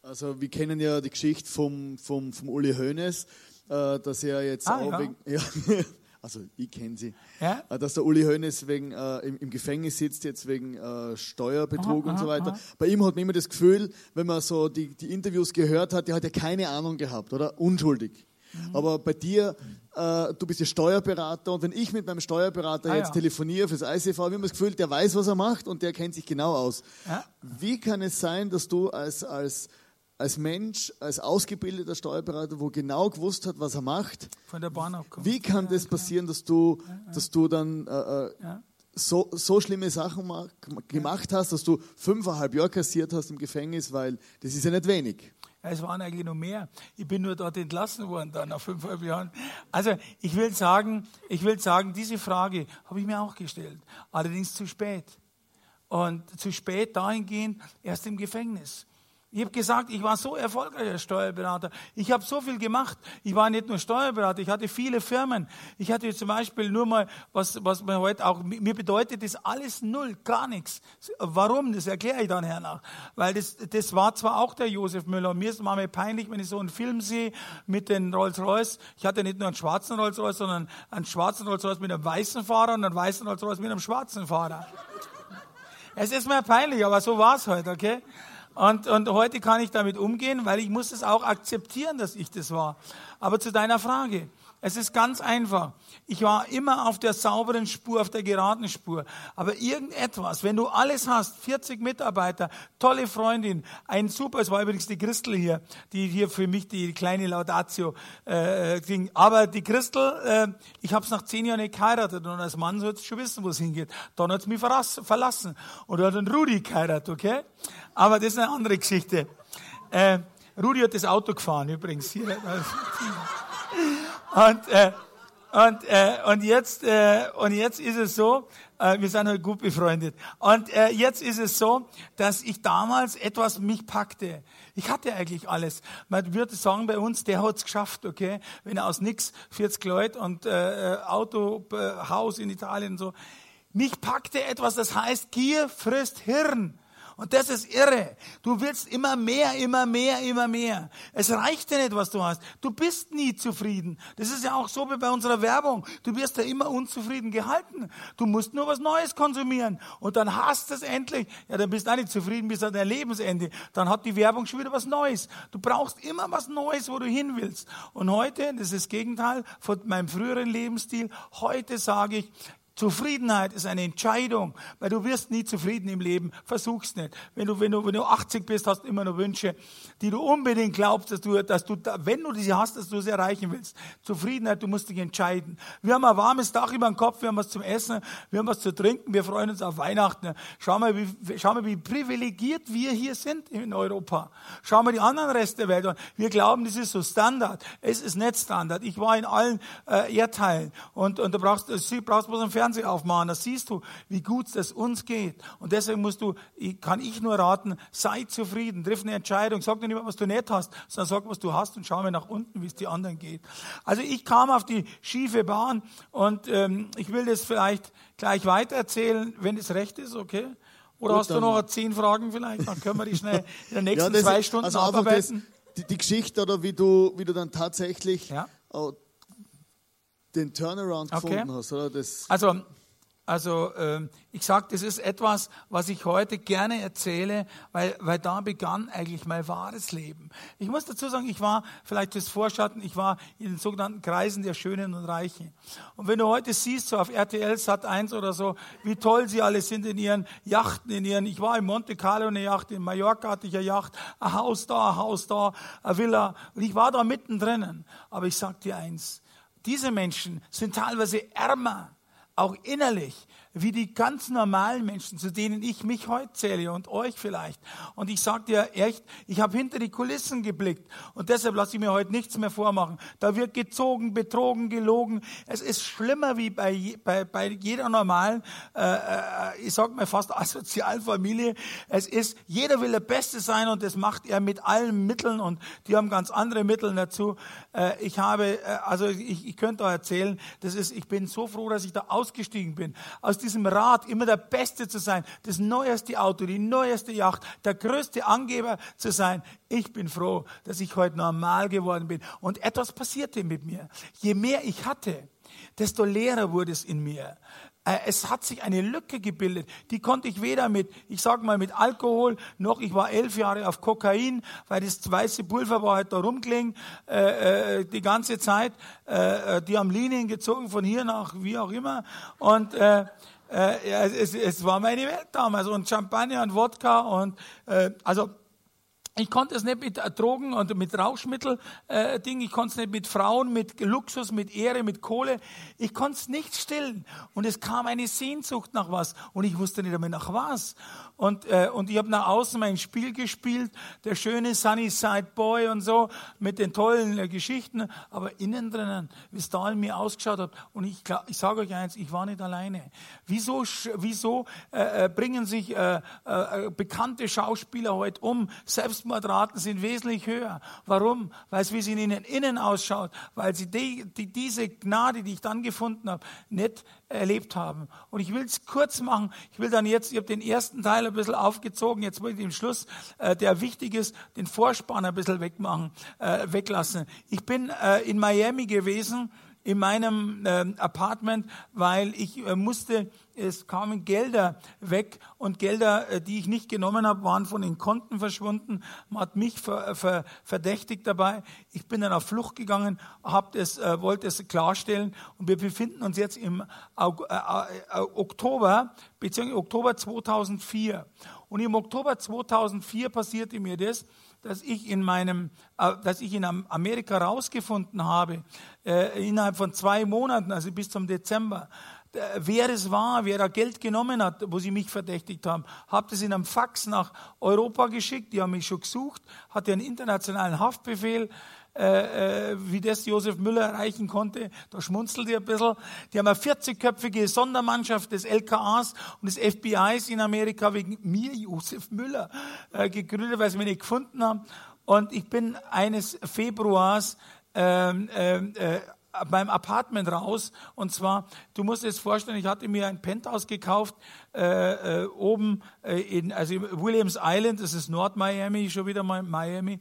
Speaker 1: Also wir kennen ja die Geschichte vom, vom, vom Uli Hoeneß, dass er jetzt ah, auch ja. wegen, ja, also ich kenne sie, ja? Äh, dass der Uli Hoeneß wegen, äh, im, im, Gefängnis sitzt, jetzt wegen äh, Steuerbetrug aha, und so weiter. Aha. Bei ihm hat man immer das Gefühl, wenn man so die, die Interviews gehört hat, der hat ja keine Ahnung gehabt, oder? Unschuldig. Mhm. Aber bei dir, äh, du bist ja Steuerberater und wenn ich mit meinem Steuerberater ah, jetzt ja. telefoniere fürs ICV, habe ich das Gefühl, der weiß, was er macht und der kennt sich genau aus. Ja. Wie kann es sein, dass du als, als als Mensch, als ausgebildeter Steuerberater, wo genau gewusst hat, was er macht.
Speaker 2: Von der Bahn abkommt.
Speaker 1: Wie kann das passieren, dass du, dass du dann äh, äh so, so schlimme Sachen gemacht hast, dass du fünfeinhalb Jahre kassiert hast im Gefängnis, weil das ist ja nicht wenig.
Speaker 2: Es waren eigentlich noch mehr. Ich bin nur dort entlassen worden dann nach fünfeinhalb Jahren. Also ich will sagen, ich will sagen, diese Frage habe ich mir auch gestellt. Allerdings zu spät. Und zu spät dahingehend erst im Gefängnis. Ich habe gesagt, ich war so erfolgreich als Steuerberater. Ich habe so viel gemacht. Ich war nicht nur Steuerberater, ich hatte viele Firmen. Ich hatte zum Beispiel nur mal, was, was mir heute auch, mir bedeutet das alles null, gar nichts. Warum? Das erkläre ich dann hernach. Weil das, das war zwar auch der Josef Müller. Mir ist es manchmal peinlich, wenn ich so einen Film sehe mit den Rolls-Royce. Ich hatte nicht nur einen schwarzen Rolls-Royce, sondern einen schwarzen Rolls-Royce mit einem weißen Fahrer und einen weißen Rolls-Royce mit einem schwarzen Fahrer. Es ist mir peinlich, aber so war es heute, okay? Und, und heute kann ich damit umgehen, weil ich muss es auch akzeptieren, dass ich das war. Aber zu deiner Frage. Es ist ganz einfach. Ich war immer auf der sauberen Spur, auf der geraden Spur. Aber irgendetwas, wenn du alles hast, 40 Mitarbeiter, tolle Freundin, ein super, es war übrigens die Christel hier, die hier für mich die kleine Laudatio äh, ging. Aber die Christel, äh, ich habe es nach zehn Jahren nicht geheiratet und als Mann soll es schon wissen, wo es hingeht. Dann hat es mich verlassen. Und hat einen Rudi geheiratet, okay? Aber das ist eine andere Geschichte. Äh, Rudi hat das Auto gefahren übrigens. Hier. Und, äh, und, äh, und, jetzt, äh, und jetzt ist es so, äh, wir sind halt gut befreundet. Und äh, jetzt ist es so, dass ich damals etwas mich packte. Ich hatte eigentlich alles. Man würde sagen bei uns, der hat's geschafft, okay? Wenn er aus nix 40 Leute und äh, äh, Auto, äh, Haus in Italien und so. Mich packte etwas, das heißt, Gier frisst Hirn. Und das ist irre. Du willst immer mehr, immer mehr, immer mehr. Es reicht dir nicht, was du hast. Du bist nie zufrieden. Das ist ja auch so wie bei unserer Werbung. Du wirst ja immer unzufrieden gehalten. Du musst nur was Neues konsumieren. Und dann hast du es endlich. Ja, dann bist du auch nicht zufrieden bis an dein Lebensende. Dann hat die Werbung schon wieder was Neues. Du brauchst immer was Neues, wo du hin willst. Und heute, das ist das Gegenteil von meinem früheren Lebensstil, heute sage ich, Zufriedenheit ist eine Entscheidung, weil du wirst nie zufrieden im Leben. Versuch's nicht. Wenn du, wenn du, wenn du 80 bist, hast du immer noch Wünsche, die du unbedingt glaubst, dass du, dass du, wenn du diese hast, dass du sie erreichen willst. Zufriedenheit, du musst dich entscheiden. Wir haben ein warmes Dach über dem Kopf, wir haben was zum Essen, wir haben was zu trinken, wir freuen uns auf Weihnachten. Schau mal, wie, schau mal, wie privilegiert wir hier sind in Europa. Schau mal die anderen Reste der Welt an. Wir glauben, das ist so Standard. Es ist nicht Standard. Ich war in allen äh, Erdteilen und, und du brauchst, du brauchst bloß einen Fernseher aufmachen, da siehst du, wie gut es uns geht. Und deswegen musst du, kann ich nur raten, sei zufrieden, triff eine Entscheidung, sag dir nicht, was du nicht hast, sondern sag, was du hast und schau mal nach unten, wie es die anderen geht. Also ich kam auf die schiefe Bahn und ähm, ich will das vielleicht gleich weitererzählen, wenn es recht ist, okay? Oder Gut, hast du noch zehn Fragen vielleicht? Dann können wir die schnell in den nächsten ja, zwei Stunden also abarbeiten.
Speaker 1: Das, die, die, Geschichte oder wie du, wie du dann tatsächlich ja. Den Turnaround okay. gefunden hast, oder? Das
Speaker 2: also, also äh, ich sage, das ist etwas, was ich heute gerne erzähle, weil, weil da begann eigentlich mein wahres Leben. Ich muss dazu sagen, ich war, vielleicht das Vorschatten, ich war in den sogenannten Kreisen der Schönen und Reichen. Und wenn du heute siehst, so auf RTL Sat 1 oder so, wie toll sie alle sind in ihren Yachten, in ihren, ich war in Monte Carlo eine Yacht, in Mallorca hatte ich eine Yacht, ein Haus da, ein Haus da, eine Villa. Und ich war da mittendrin. Aber ich sag dir eins, diese Menschen sind teilweise ärmer, auch innerlich, wie die ganz normalen Menschen, zu denen ich mich heute zähle und euch vielleicht. Und ich sage dir echt, ich habe hinter die Kulissen geblickt und deshalb lasse ich mir heute nichts mehr vormachen. Da wird gezogen, betrogen, gelogen. Es ist schlimmer wie bei, bei, bei jeder normalen, äh, äh, ich sag mal fast asozialen Familie. Es ist, jeder will der Beste sein und das macht er mit allen Mitteln und die haben ganz andere Mittel dazu. Äh, ich habe, äh, also ich, ich könnte euch erzählen, das ist, ich bin so froh, dass ich da ausgestiegen bin. Aus diesem Rat, immer der Beste zu sein, das neueste Auto, die neueste Yacht, der größte Angeber zu sein. Ich bin froh, dass ich heute normal geworden bin. Und etwas passierte mit mir. Je mehr ich hatte, desto leerer wurde es in mir. Äh, es hat sich eine Lücke gebildet, die konnte ich weder mit, ich sag mal, mit Alkohol, noch ich war elf Jahre auf Kokain, weil das weiße Pulver war halt da rumgelegen, äh, äh, die ganze Zeit. Äh, äh, die haben Linien gezogen von hier nach wie auch immer. Und äh, äh, ja, es, es war meine Welt damals. Und Champagner und Wodka und äh, also ich konnte es nicht mit Drogen und mit Rauschmittel äh, Ding, ich konnte es nicht mit Frauen, mit Luxus, mit Ehre, mit Kohle. Ich konnte es nicht stillen. Und es kam eine Sehnsucht nach was. Und ich wusste nicht einmal nach was. Und, äh, und ich habe nach außen mein Spiel gespielt, der schöne Sunnyside Boy und so, mit den tollen äh, Geschichten. Aber innen drinnen, wie es da in mir ausgeschaut hat. Und ich, ich sage euch eins, ich war nicht alleine. Wieso, wieso äh, äh, bringen sich äh, äh, bekannte Schauspieler heute um? Selbst Selbstmordraten sind wesentlich höher. Warum? Weil es wie es in ihnen innen ausschaut, weil sie die, die, diese Gnade, die ich dann gefunden habe, nicht erlebt haben. Und ich will es kurz machen. Ich will dann jetzt, ich habe den ersten Teil ein bisschen aufgezogen, jetzt will ich den Schluss, äh, der wichtig ist, den Vorspann ein bisschen wegmachen, äh, weglassen. Ich bin äh, in Miami gewesen in meinem äh, Apartment, weil ich äh, musste, es kamen Gelder weg und Gelder, äh, die ich nicht genommen habe, waren von den Konten verschwunden. Man hat mich ver, ver, verdächtigt dabei. Ich bin dann auf Flucht gegangen, hab das, äh, wollte es klarstellen und wir befinden uns jetzt im Aug äh, äh, Oktober, beziehungsweise Oktober 2004. Und im Oktober 2004 passierte mir das, dass ich in meinem, äh, dass ich in Amerika rausgefunden habe, äh, innerhalb von zwei Monaten, also bis zum Dezember, wer es war, wer da Geld genommen hat, wo sie mich verdächtigt haben. Habe das in einem Fax nach Europa geschickt, die haben mich schon gesucht, hatte einen internationalen Haftbefehl, äh, äh, wie das Josef Müller erreichen konnte. Da schmunzelt ihr ein bisschen. Die haben eine 40-köpfige Sondermannschaft des LKAs und des FBIs in Amerika wegen mir, Josef Müller, äh, gegründet, weil sie mich nicht gefunden haben. Und ich bin eines Februars ähm, ähm, äh, beim Apartment raus. Und zwar, du musst das vorstellen, ich hatte mir ein Penthouse gekauft, äh, äh, oben äh, in, also Williams Island, das ist Nord-Miami, schon wieder mal Miami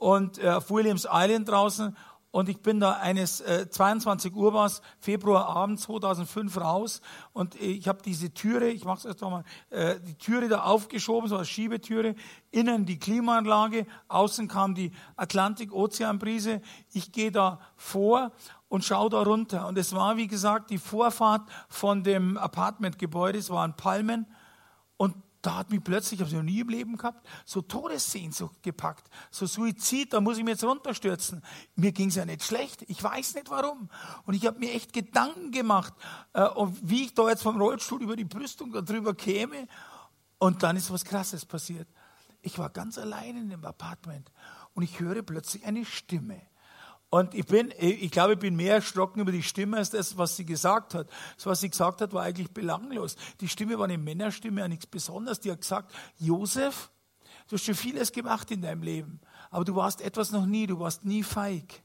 Speaker 2: und äh, auf Williams Island draußen und ich bin da eines äh, 22 Uhr war Februarabend 2005 raus. Und ich habe diese Türe, ich mache es erst mal, äh, die Türe da aufgeschoben, so als Schiebetüre, innen die Klimaanlage, außen kam die Atlantik-Ozeanbrise. Ich gehe da vor und schaue da runter. Und es war wie gesagt die Vorfahrt von dem Apartmentgebäude, es waren Palmen da hat mich plötzlich, ich habe es noch nie im Leben gehabt, so Todessehnsucht gepackt, so Suizid, da muss ich mir jetzt runterstürzen. Mir ging es ja nicht schlecht, ich weiß nicht warum. Und ich habe mir echt Gedanken gemacht, äh, wie ich da jetzt vom Rollstuhl über die Brüstung drüber käme. Und dann ist was Krasses passiert. Ich war ganz allein in dem Apartment und ich höre plötzlich eine Stimme. Und ich bin, ich glaube, ich bin mehr erschrocken über die Stimme als das, was sie gesagt hat. Das, was sie gesagt hat, war eigentlich belanglos. Die Stimme war eine Männerstimme, nichts Besonderes. Die hat gesagt, Josef, du hast schon vieles gemacht in deinem Leben, aber du warst etwas noch nie, du warst nie feig.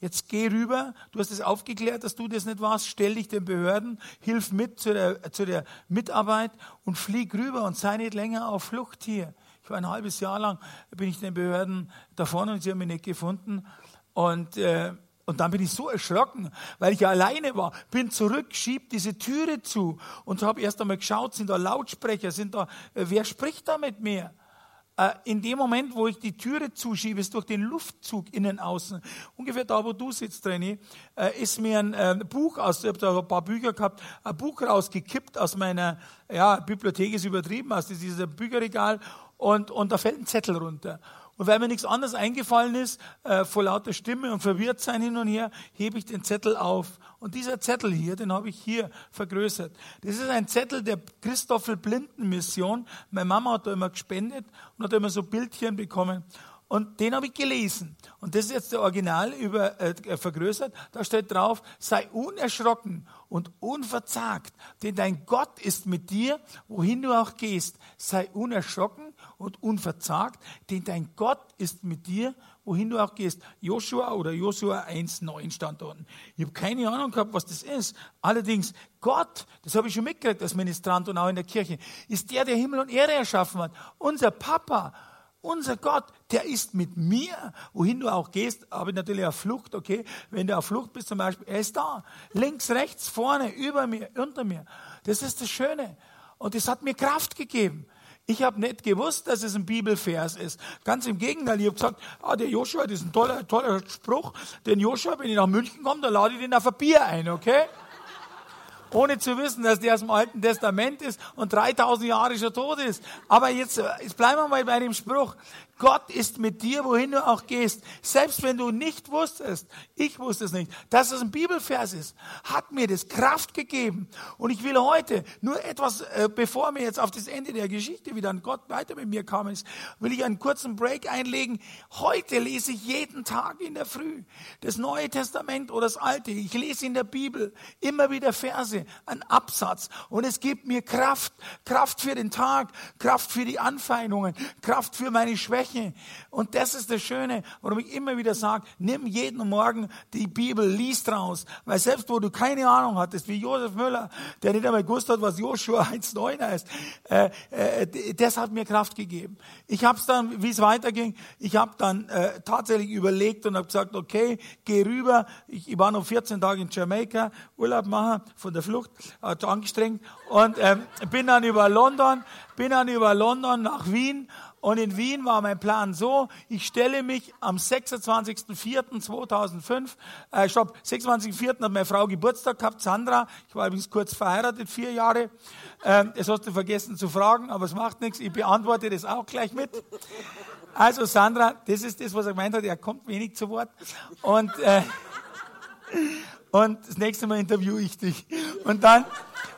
Speaker 2: Jetzt geh rüber, du hast es aufgeklärt, dass du das nicht warst, stell dich den Behörden, hilf mit zu der, zu der Mitarbeit und flieg rüber und sei nicht länger auf Flucht hier. Ich war ein halbes Jahr lang, bin ich den Behörden davon und sie haben mich nicht gefunden. Und, äh, und dann bin ich so erschrocken, weil ich ja alleine war. Bin zurück, schieb diese Türe zu und habe erst einmal geschaut, sind da Lautsprecher, sind da, äh, wer spricht da mit mir? Äh, in dem Moment, wo ich die Türe zuschiebe, ist durch den Luftzug innen außen, ungefähr da, wo du sitzt, René, äh, ist mir ein äh, Buch aus, ich habe da ein paar Bücher gehabt, ein Buch rausgekippt aus meiner, ja, Bibliothek ist übertrieben, aus diesem Bücherregal und, und da fällt ein Zettel runter. Und weil mir nichts anderes eingefallen ist, äh, vor lauter Stimme und verwirrt sein hin und her, hebe ich den Zettel auf. Und dieser Zettel hier, den habe ich hier vergrößert. Das ist ein Zettel der Christoffel Blinden Mission. Meine Mama hat da immer gespendet und hat immer so Bildchen bekommen. Und den habe ich gelesen. Und das ist jetzt der Original über, äh, vergrößert. Da steht drauf, sei unerschrocken und unverzagt, denn dein Gott ist mit dir, wohin du auch gehst. Sei unerschrocken und unverzagt, denn dein Gott ist mit dir, wohin du auch gehst. Joshua oder Joshua 1,9 stand da unten. Ich habe keine Ahnung gehabt, was das ist. Allerdings, Gott, das habe ich schon mitgekriegt als Ministrant und auch in der Kirche, ist der, der Himmel und Erde erschaffen hat. Unser Papa, unser Gott, der ist mit mir, wohin du auch gehst, aber natürlich auf Flucht, okay? Wenn du auf Flucht bist zum Beispiel, er ist da. Links, rechts, vorne, über mir, unter mir. Das ist das Schöne. Und das hat mir Kraft gegeben. Ich habe nicht gewusst, dass es ein Bibelvers ist. Ganz im Gegenteil, ich habe gesagt, ah, der Joshua, das ist ein toller, toller Spruch. Den Joshua, wenn ich nach München komme, dann lade ich den auf ein Bier ein, okay? Ohne zu wissen, dass der aus dem Alten Testament ist und 3000 Jahre schon tot ist. Aber jetzt, jetzt bleiben wir mal bei dem Spruch. Gott ist mit dir, wohin du auch gehst. Selbst wenn du nicht wusstest, ich wusste es nicht, dass es ein Bibelvers ist, hat mir das Kraft gegeben. Und ich will heute nur etwas, äh, bevor mir jetzt auf das Ende der Geschichte wieder an Gott weiter mit mir kam, ist, will ich einen kurzen Break einlegen. Heute lese ich jeden Tag in der Früh das Neue Testament oder das Alte. Ich lese in der Bibel immer wieder Verse, einen Absatz. Und es gibt mir Kraft, Kraft für den Tag, Kraft für die Anfeindungen, Kraft für meine Schwächen spreche. Und das ist das Schöne, warum ich immer wieder sage, nimm jeden Morgen die Bibel, lies draus. Weil selbst wo du keine Ahnung hattest, wie Josef Müller, der nicht einmal gewusst hat, was Joshua 1,9 heißt, äh, äh, das hat mir Kraft gegeben. Ich habe es dann, wie es weiterging, ich habe dann äh, tatsächlich überlegt und habe gesagt, okay, geh rüber. Ich, ich war noch 14 Tage in Jamaika, Urlaub machen von der Flucht, hat angestrengt und ähm, bin dann über London, bin dann über London nach Wien und in Wien war mein Plan so, ich stelle mich am 26.04.2005, äh, stopp, 26.04. hat meine Frau Geburtstag gehabt, Sandra, ich war übrigens kurz verheiratet, vier Jahre, ähm, das hast du vergessen zu fragen, aber es macht nichts, ich beantworte das auch gleich mit. Also Sandra, das ist das, was er gemeint hat, er kommt wenig zu Wort und, äh, und das nächste Mal interviewe ich dich. Und dann,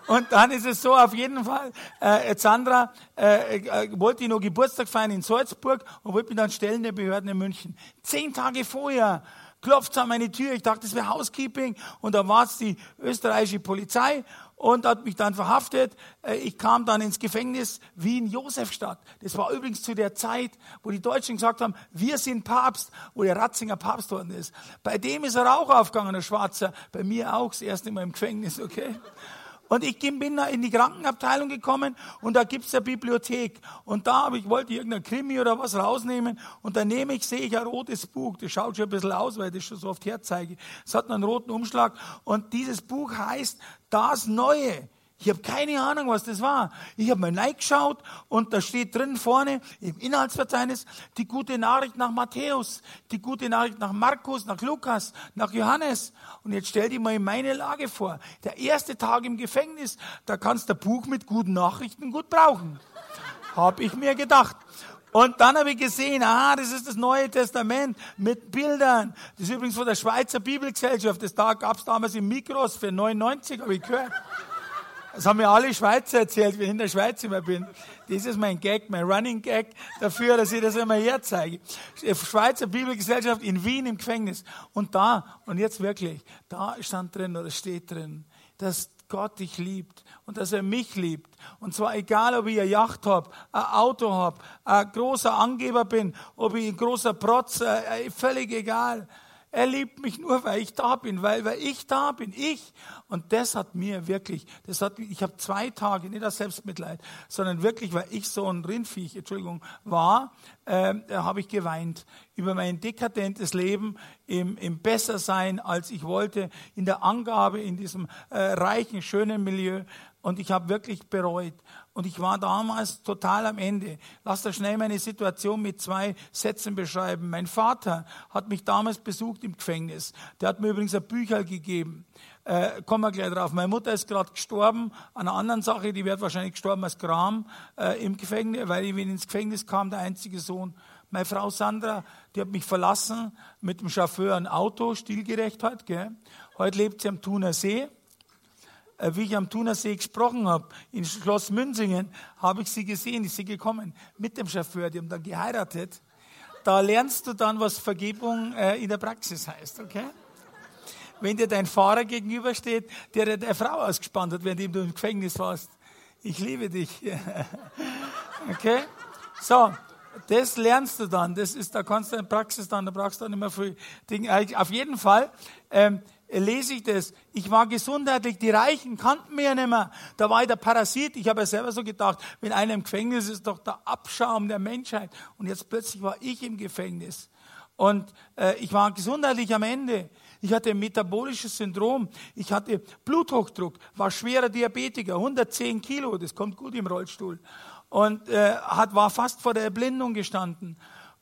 Speaker 2: und dann ist es so, auf jeden Fall, äh, Sandra äh, äh, wollte ich noch Geburtstag feiern in Salzburg und wollte mich dann stellen der Behörden in München. Zehn Tage vorher klopft an meine Tür. Ich dachte, das wäre Housekeeping. Und da war es die österreichische Polizei und hat mich dann verhaftet. Äh, ich kam dann ins Gefängnis Wien-Josefstadt. Das war übrigens zu der Zeit, wo die Deutschen gesagt haben, wir sind Papst, wo der Ratzinger Papst worden ist. Bei dem ist er auch aufgegangen, der Schwarzer. Bei mir auch, das erste Mal im Gefängnis, okay? Und ich bin da in die Krankenabteilung gekommen und da gibt's eine Bibliothek. Und da habe ich, wollte irgendein Krimi oder was rausnehmen und daneben ich sehe ich ein rotes Buch. Das schaut schon ein bisschen aus, weil ich das schon so oft herzeige. Es hat einen roten Umschlag und dieses Buch heißt Das Neue. Ich habe keine Ahnung, was das war. Ich habe mal reingeschaut und da steht drin vorne im Inhaltsverzeichnis die gute Nachricht nach Matthäus, die gute Nachricht nach Markus, nach Lukas, nach Johannes. Und jetzt stell dir mal meine Lage vor. Der erste Tag im Gefängnis, da kannst du ein Buch mit guten Nachrichten gut brauchen. Hab ich mir gedacht. Und dann habe ich gesehen, aha, das ist das Neue Testament mit Bildern. Das ist übrigens von der Schweizer Bibelgesellschaft. Das da gab es damals im Mikros für 99, habe ich gehört. Das haben mir alle Schweizer erzählt, wenn ich in der Schweiz immer bin. Das ist mein Gag, mein Running Gag dafür, dass ich das immer herzeige. Schweizer Bibelgesellschaft in Wien im Gefängnis. Und da, und jetzt wirklich, da stand drin oder steht drin, dass Gott dich liebt und dass er mich liebt. Und zwar egal, ob ich eine Yacht habe, ein Auto habe, ein großer Angeber bin, ob ich ein großer Protz, äh, völlig egal. Er liebt mich nur, weil ich da bin, weil, weil ich da bin, ich. Und das hat mir wirklich, das hat, ich habe zwei Tage, nicht das Selbstmitleid, sondern wirklich, weil ich so ein Rindviech, Entschuldigung, war, äh, habe ich geweint über mein dekadentes Leben im, im Bessersein, als ich wollte, in der Angabe, in diesem äh, reichen, schönen Milieu. Und ich habe wirklich bereut. Und ich war damals total am Ende. Lass da schnell meine Situation mit zwei Sätzen beschreiben. Mein Vater hat mich damals besucht im Gefängnis. Der hat mir übrigens ein Bücher gegeben. Äh, kommen wir gleich drauf. Meine Mutter ist gerade gestorben an einer anderen Sache. Die wird wahrscheinlich gestorben als Gram äh, im Gefängnis, weil ich ins Gefängnis kam, der einzige Sohn. Meine Frau Sandra, die hat mich verlassen mit dem Chauffeur ein Auto, stilgerecht halt. Gell? Heute lebt sie am Thuner See wie ich am Thunersee gesprochen habe, in Schloss Münzingen, habe ich sie gesehen, ist sie gekommen mit dem Chauffeur, die haben dann geheiratet. Da lernst du dann, was Vergebung äh, in der Praxis heißt, okay? Wenn dir dein Fahrer gegenübersteht, der der Frau ausgespannt hat, während du im Gefängnis warst. Ich liebe dich. okay? So, das lernst du dann. Das ist, da kannst du in Praxis dann, da brauchst du dann immer viel Dinge. Auf jeden Fall, ähm, lese ich das. Ich war gesundheitlich, die Reichen kannten mich ja nicht mehr. Da war ich der Parasit. Ich habe ja selber so gedacht, wenn einer im Gefängnis ist, ist doch der Abschaum der Menschheit. Und jetzt plötzlich war ich im Gefängnis. Und äh, ich war gesundheitlich am Ende. Ich hatte ein metabolisches Syndrom. Ich hatte Bluthochdruck, war schwerer Diabetiker, 110 Kilo, das kommt gut im Rollstuhl. Und äh, hat, war fast vor der Erblindung gestanden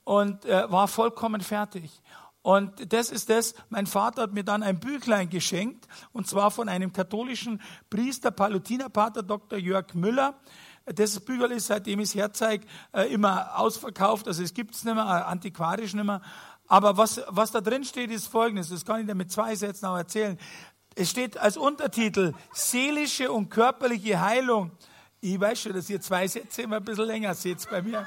Speaker 2: und äh, war vollkommen fertig. Und das ist das, mein Vater hat mir dann ein Büchlein geschenkt, und zwar von einem katholischen Priester, Palutinerpater Dr. Jörg Müller. Das Büchlein ist, seitdem ich es herzeige, äh, immer ausverkauft, also es gibt es nicht mehr, äh, antiquarisch nicht mehr. Aber was, was da drin steht, ist folgendes, das kann ich dir mit zwei Sätzen auch erzählen. Es steht als Untertitel seelische und körperliche Heilung. Ich weiß schon, dass ihr zwei Sätze immer ein bisschen länger seht bei mir.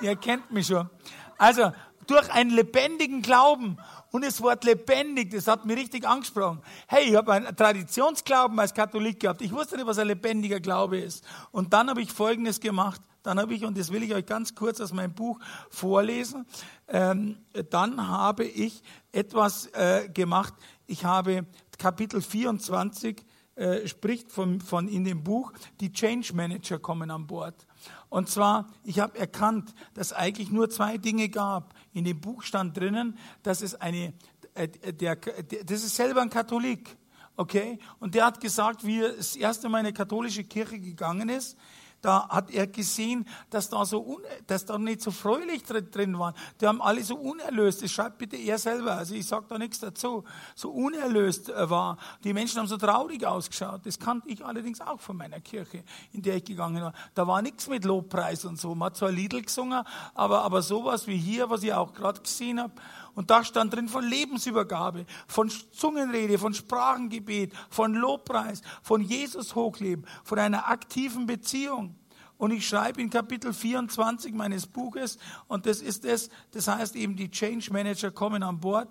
Speaker 2: Ihr kennt mich schon. Also, durch einen lebendigen Glauben. Und das Wort lebendig, das hat mich richtig angesprochen. Hey, ich habe einen Traditionsglauben als Katholik gehabt. Ich wusste nicht, was ein lebendiger Glaube ist. Und dann habe ich Folgendes gemacht. Dann habe ich, und das will ich euch ganz kurz aus meinem Buch vorlesen, ähm, dann habe ich etwas äh, gemacht. Ich habe Kapitel 24 äh, spricht von, von in dem Buch, die Change Manager kommen an Bord. Und zwar, ich habe erkannt, dass eigentlich nur zwei Dinge gab. In dem Buch stand drinnen, dass es eine, äh, der, der, das ist selber ein Katholik, okay? Und der hat gesagt, wie er das erste Mal in eine katholische Kirche gegangen ist, da hat er gesehen, dass da, so dass da nicht so fröhlich drin waren. Die haben alle so unerlöst, das schreibt bitte er selber, also ich sage da nichts dazu, so unerlöst äh, war. Die Menschen haben so traurig ausgeschaut. Das kannte ich allerdings auch von meiner Kirche, in der ich gegangen war. Da war nichts mit Lobpreis und so. Man hat zwar Liedl gesungen, aber, aber sowas wie hier, was ich auch gerade gesehen habe, und da stand drin von Lebensübergabe, von Zungenrede, von Sprachengebet, von Lobpreis, von Jesus hochleben, von einer aktiven Beziehung. Und ich schreibe in Kapitel 24 meines Buches, und das ist es, das heißt eben, die Change Manager kommen an Bord.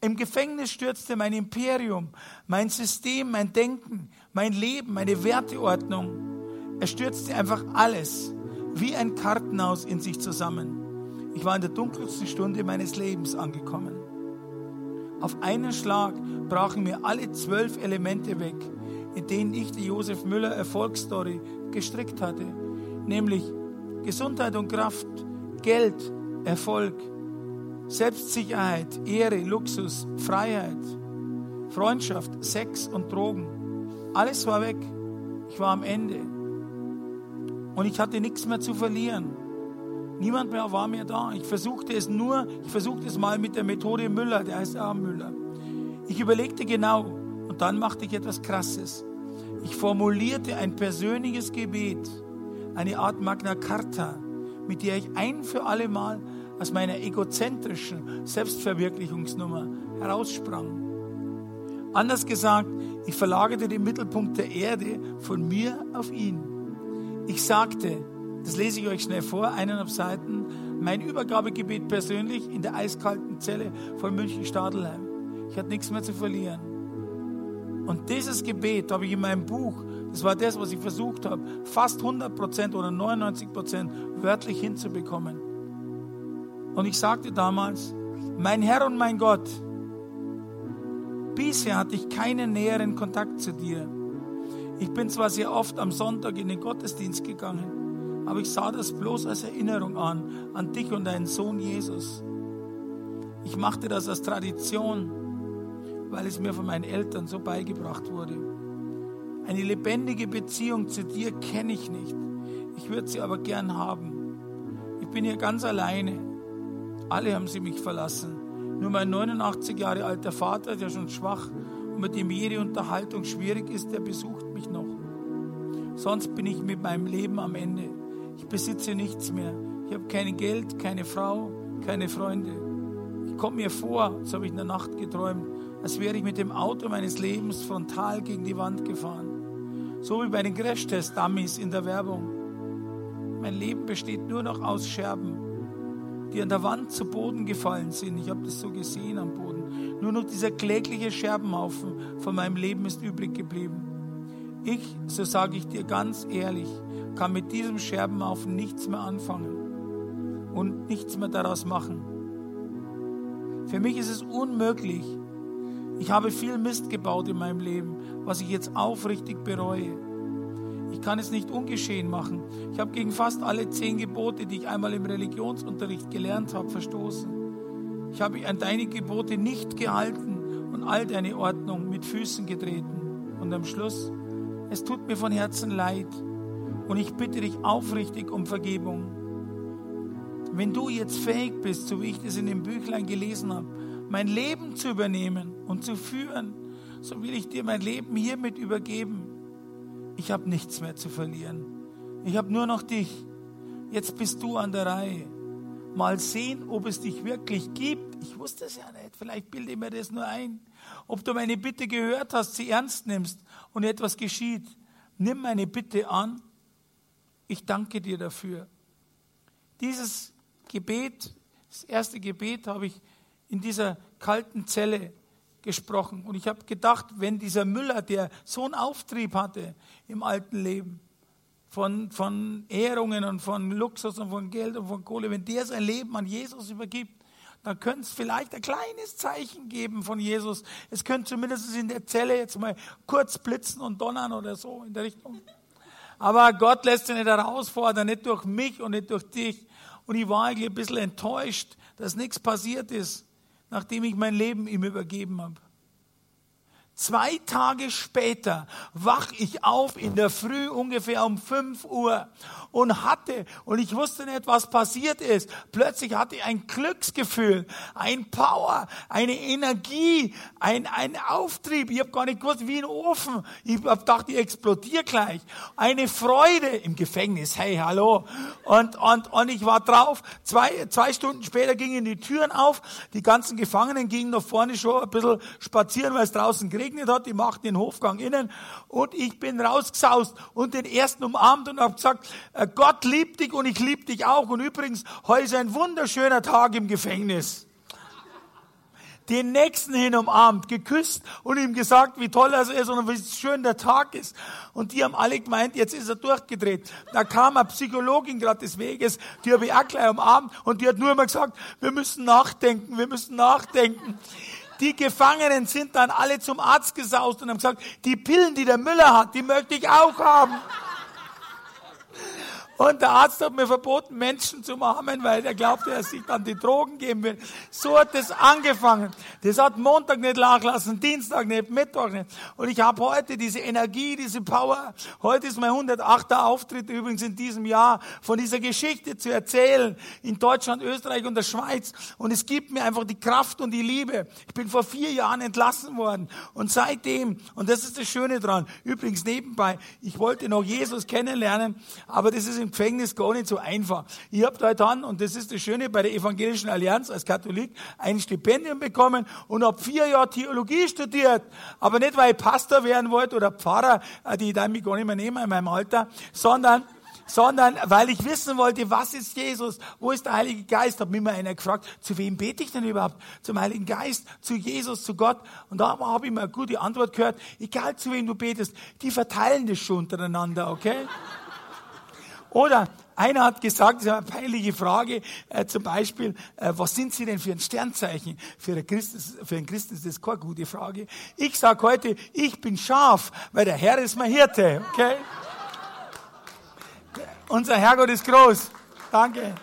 Speaker 2: Im Gefängnis stürzte mein Imperium, mein System, mein Denken, mein Leben, meine Werteordnung. Er stürzte einfach alles wie ein Kartenhaus in sich zusammen. Ich war in der dunkelsten Stunde meines Lebens angekommen. Auf einen Schlag brachen mir alle zwölf Elemente weg, in denen ich die Josef Müller Erfolgsstory gestrickt hatte, nämlich Gesundheit und Kraft, Geld, Erfolg, Selbstsicherheit, Ehre, Luxus, Freiheit, Freundschaft, Sex und Drogen. Alles war weg. Ich war am Ende. Und ich hatte nichts mehr zu verlieren. Niemand mehr war mehr da. Ich versuchte es nur, ich versuchte es mal mit der Methode Müller, der heißt auch Müller. Ich überlegte genau und dann machte ich etwas Krasses. Ich formulierte ein persönliches Gebet, eine Art Magna Carta, mit der ich ein für alle Mal aus meiner egozentrischen Selbstverwirklichungsnummer heraussprang. Anders gesagt, ich verlagerte den Mittelpunkt der Erde von mir auf ihn. Ich sagte, das lese ich euch schnell vor, eineinhalb Seiten. Mein Übergabegebet persönlich in der eiskalten Zelle von München-Stadelheim. Ich hatte nichts mehr zu verlieren. Und dieses Gebet habe ich in meinem Buch, das war das, was ich versucht habe, fast 100% oder 99% wörtlich hinzubekommen. Und ich sagte damals, mein Herr und mein Gott, bisher hatte ich keinen näheren Kontakt zu dir. Ich bin zwar sehr oft am Sonntag in den Gottesdienst gegangen, aber ich sah das bloß als Erinnerung an, an dich und deinen Sohn Jesus. Ich machte das als Tradition, weil es mir von meinen Eltern so beigebracht wurde. Eine lebendige Beziehung zu dir kenne ich nicht. Ich würde sie aber gern haben. Ich bin hier ganz alleine. Alle haben sie mich verlassen. Nur mein 89 Jahre alter Vater, der schon schwach und mit dem jede Unterhaltung schwierig ist, der besucht mich noch. Sonst bin ich mit meinem Leben am Ende. Ich besitze nichts mehr. Ich habe kein Geld, keine Frau, keine Freunde. Ich komme mir vor, so habe ich in der Nacht geträumt, als wäre ich mit dem Auto meines Lebens frontal gegen die Wand gefahren. So wie bei den Crashtest-Dummies in der Werbung. Mein Leben besteht nur noch aus Scherben, die an der Wand zu Boden gefallen sind. Ich habe das so gesehen am Boden. Nur noch dieser klägliche Scherbenhaufen von meinem Leben ist übrig geblieben. Ich, so sage ich dir ganz ehrlich, kann mit diesem Scherbenhaufen nichts mehr anfangen und nichts mehr daraus machen. Für mich ist es unmöglich. Ich habe viel Mist gebaut in meinem Leben, was ich jetzt aufrichtig bereue. Ich kann es nicht ungeschehen machen. Ich habe gegen fast alle zehn Gebote, die ich einmal im Religionsunterricht gelernt habe, verstoßen. Ich habe an deine Gebote nicht gehalten und all deine Ordnung mit Füßen getreten. Und am Schluss, es tut mir von Herzen leid. Und ich bitte dich aufrichtig um Vergebung. Wenn du jetzt fähig bist, so wie ich das in dem Büchlein gelesen habe, mein Leben zu übernehmen und zu führen, so will ich dir mein Leben hiermit übergeben. Ich habe nichts mehr zu verlieren. Ich habe nur noch dich. Jetzt bist du an der Reihe. Mal sehen, ob es dich wirklich gibt. Ich wusste es ja nicht. Vielleicht bilde ich mir das nur ein. Ob du meine Bitte gehört hast, sie ernst nimmst und etwas geschieht. Nimm meine Bitte an ich danke dir dafür. Dieses Gebet, das erste Gebet habe ich in dieser kalten Zelle gesprochen. Und ich habe gedacht, wenn dieser Müller, der so einen Auftrieb hatte im alten Leben, von, von Ehrungen und von Luxus und von Geld und von Kohle, wenn der sein Leben an Jesus übergibt, dann könnte es vielleicht ein kleines Zeichen geben von Jesus. Es könnte zumindest in der Zelle jetzt mal kurz blitzen und donnern oder so in der Richtung. Aber Gott lässt sich nicht herausfordern, nicht durch mich und nicht durch dich. Und ich war eigentlich ein bisschen enttäuscht, dass nichts passiert ist, nachdem ich mein Leben ihm übergeben habe. Zwei Tage später wach ich auf in der Früh ungefähr um 5 Uhr und hatte, und ich wusste nicht, was passiert ist, plötzlich hatte ich ein Glücksgefühl, ein Power, eine Energie, ein, ein Auftrieb. Ich habe gar nicht gewusst, wie ein Ofen. Ich habe gedacht, ich explodiere gleich. Eine Freude im Gefängnis. Hey, hallo. Und, und, und ich war drauf. Zwei, zwei Stunden später gingen die Türen auf. Die ganzen Gefangenen gingen nach vorne schon ein bisschen spazieren, weil es draußen geregnet geregnet hat, die machten den Hofgang innen und ich bin rausgesaust und den ersten umarmt und habe gesagt, äh, Gott liebt dich und ich liebe dich auch und übrigens, heute ist ein wunderschöner Tag im Gefängnis den nächsten hin umarmt, geküsst und ihm gesagt, wie toll er ist und wie schön der Tag ist. Und die haben alle gemeint, jetzt ist er durchgedreht. Da kam eine Psychologin gerade des Weges, die habe ich auch gleich umarmt und die hat nur immer gesagt, wir müssen nachdenken, wir müssen nachdenken. Die Gefangenen sind dann alle zum Arzt gesaust und haben gesagt, die Pillen, die der Müller hat, die möchte ich auch haben. Und der Arzt hat mir verboten, Menschen zu umarmen, weil er glaubte, er sich dann die Drogen geben will. So hat es angefangen. Das hat Montag nicht nachlassen, Dienstag nicht, Mittwoch nicht. Und ich habe heute diese Energie, diese Power. Heute ist mein 108. Auftritt übrigens in diesem Jahr, von dieser Geschichte zu erzählen. In Deutschland, Österreich und der Schweiz. Und es gibt mir einfach die Kraft und die Liebe. Ich bin vor vier Jahren entlassen worden. Und seitdem, und das ist das Schöne dran, übrigens nebenbei, ich wollte noch Jesus kennenlernen, aber das ist im Gefängnis gar nicht so einfach. Ich habe da dann, und das ist das Schöne, bei der Evangelischen Allianz als Katholik ein Stipendium bekommen und habe vier Jahre Theologie studiert. Aber nicht, weil ich Pastor werden wollte oder Pfarrer, äh, die da mich gar nicht mehr nehmen in meinem Alter, sondern sondern weil ich wissen wollte, was ist Jesus, wo ist der Heilige Geist, hat mich mal einer gefragt, zu wem bete ich denn überhaupt? Zum Heiligen Geist, zu Jesus, zu Gott. Und da habe ich mal eine gute Antwort gehört, egal zu wem du betest, die verteilen das schon untereinander, okay? Oder einer hat gesagt, das ist eine peinliche Frage, äh, zum Beispiel, äh, was sind Sie denn für ein Sternzeichen? Für, Christen, einen Christen ist das keine gute Frage. Ich sage heute, ich bin scharf, weil der Herr ist mein Hirte. Okay? Unser Herrgott ist groß. Danke.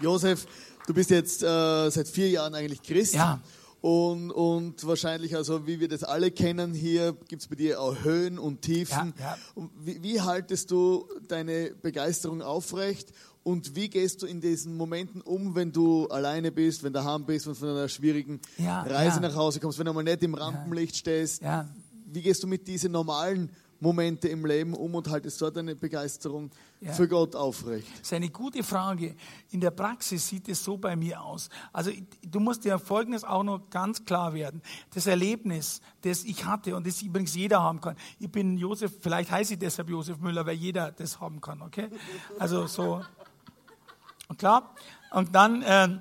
Speaker 1: Josef, du bist jetzt äh, seit vier Jahren eigentlich Christ.
Speaker 2: Ja.
Speaker 1: Und, und wahrscheinlich, also wie wir das alle kennen hier, gibt es bei dir auch Höhen und Tiefen.
Speaker 2: Ja, ja.
Speaker 1: Wie, wie haltest du deine Begeisterung aufrecht und wie gehst du in diesen Momenten um, wenn du alleine bist, wenn du daheim bist, wenn du von einer schwierigen
Speaker 2: Ja,
Speaker 1: Reise
Speaker 2: ja.
Speaker 1: nach Hause kommst, wenn du mal nicht im Rampenlicht stehst?
Speaker 2: Ja.
Speaker 1: Wie gehst du mit diesen normalen Momente im Leben um und haltest dort deine Begeisterung
Speaker 2: Ja.
Speaker 1: für Gott aufrecht?
Speaker 2: Das ist eine gute Frage. In der Praxis sieht es so bei mir aus. Also du musst dir Folgendes auch noch ganz klar werden. Das Erlebnis, das ich hatte und das übrigens jeder haben kann. Ich bin Josef, vielleicht heiße ich deshalb Josef Müller, weil jeder das haben kann, okay? Also so. Und klar. Und dann, äh,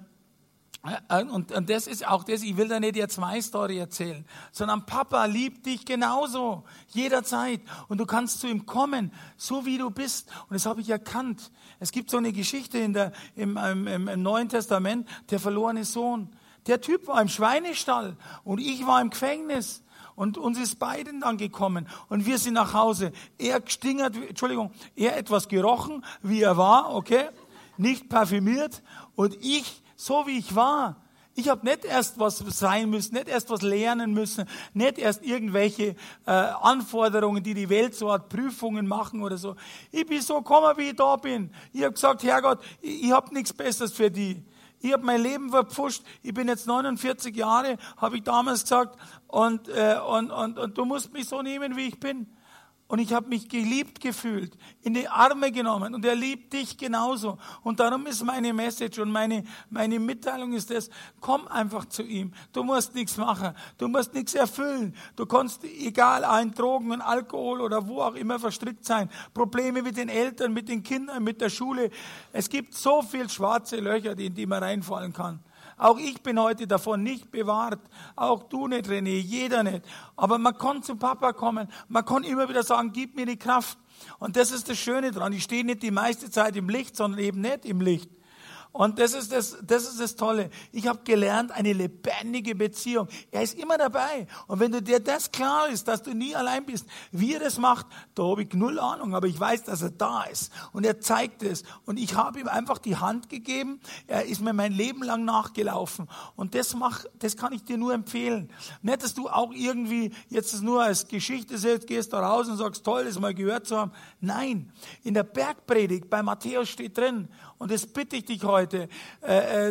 Speaker 2: und, und das ist auch das, ich will da nicht jetzt meine Story erzählen, sondern Papa liebt dich genauso, jederzeit. Und du kannst zu ihm kommen, so wie du bist. Und das habe ich erkannt. Es gibt so eine Geschichte in der, im, im, im, im Neuen Testament, der verlorene Sohn. Der Typ war im Schweinestall und ich war im Gefängnis. Und uns ist beiden dann gekommen und wir sind nach Hause. Er gestingert, Entschuldigung, er etwas gerochen, wie er war, okay? Nicht parfümiert und ich so wie ich war. Ich habe nicht erst was sein müssen, nicht erst was lernen müssen, nicht erst irgendwelche äh, Anforderungen, die die Welt so hat, Prüfungen machen oder so. Ich bin so gekommen, wie ich da bin. Ich habe gesagt, Herrgott, ich, ich habe nichts Besseres für die. Ich habe mein Leben verpfuscht. Ich bin jetzt 49 Jahre, habe ich damals gesagt, und, äh, und, und, und du musst mich so nehmen, wie ich bin. Und ich habe mich geliebt gefühlt, in die Arme genommen und er liebt dich genauso. Und darum ist meine Message und meine, meine Mitteilung ist das, komm einfach zu ihm. Du musst nichts machen, du musst nichts erfüllen. Du kannst, egal, ein Drogen und Alkohol oder wo auch immer verstrickt sein, Probleme mit den Eltern, mit den Kindern, mit der Schule. Es gibt so viel schwarze Löcher, in die man reinfallen kann. Auch ich bin heute davon nicht bewahrt. Auch du nicht, René, jeder nicht. Aber man kann zum Papa kommen. Man kann immer wieder sagen, gib mir die Kraft. Und das ist das Schöne dran. Ich stehe nicht die meiste Zeit im Licht, sondern eben nicht im Licht. Und das ist das, das ist das Tolle. Ich habe gelernt, eine lebendige Beziehung. Er ist immer dabei. Und wenn du dir das klar ist, dass du nie allein bist, wie er das macht, da habe ich null Ahnung. Aber ich weiß, dass er da ist. Und er zeigt es. Und ich habe ihm einfach die Hand gegeben. Er ist mir mein Leben lang nachgelaufen. Und das mach, das kann ich dir nur empfehlen. Nicht, dass du auch irgendwie jetzt nur als Geschichte setzt, gehst da raus und sagst, toll, das mal gehört zu haben. Nein. In der Bergpredigt bei Matthäus steht drin, und das bitte ich dich heute, äh, äh,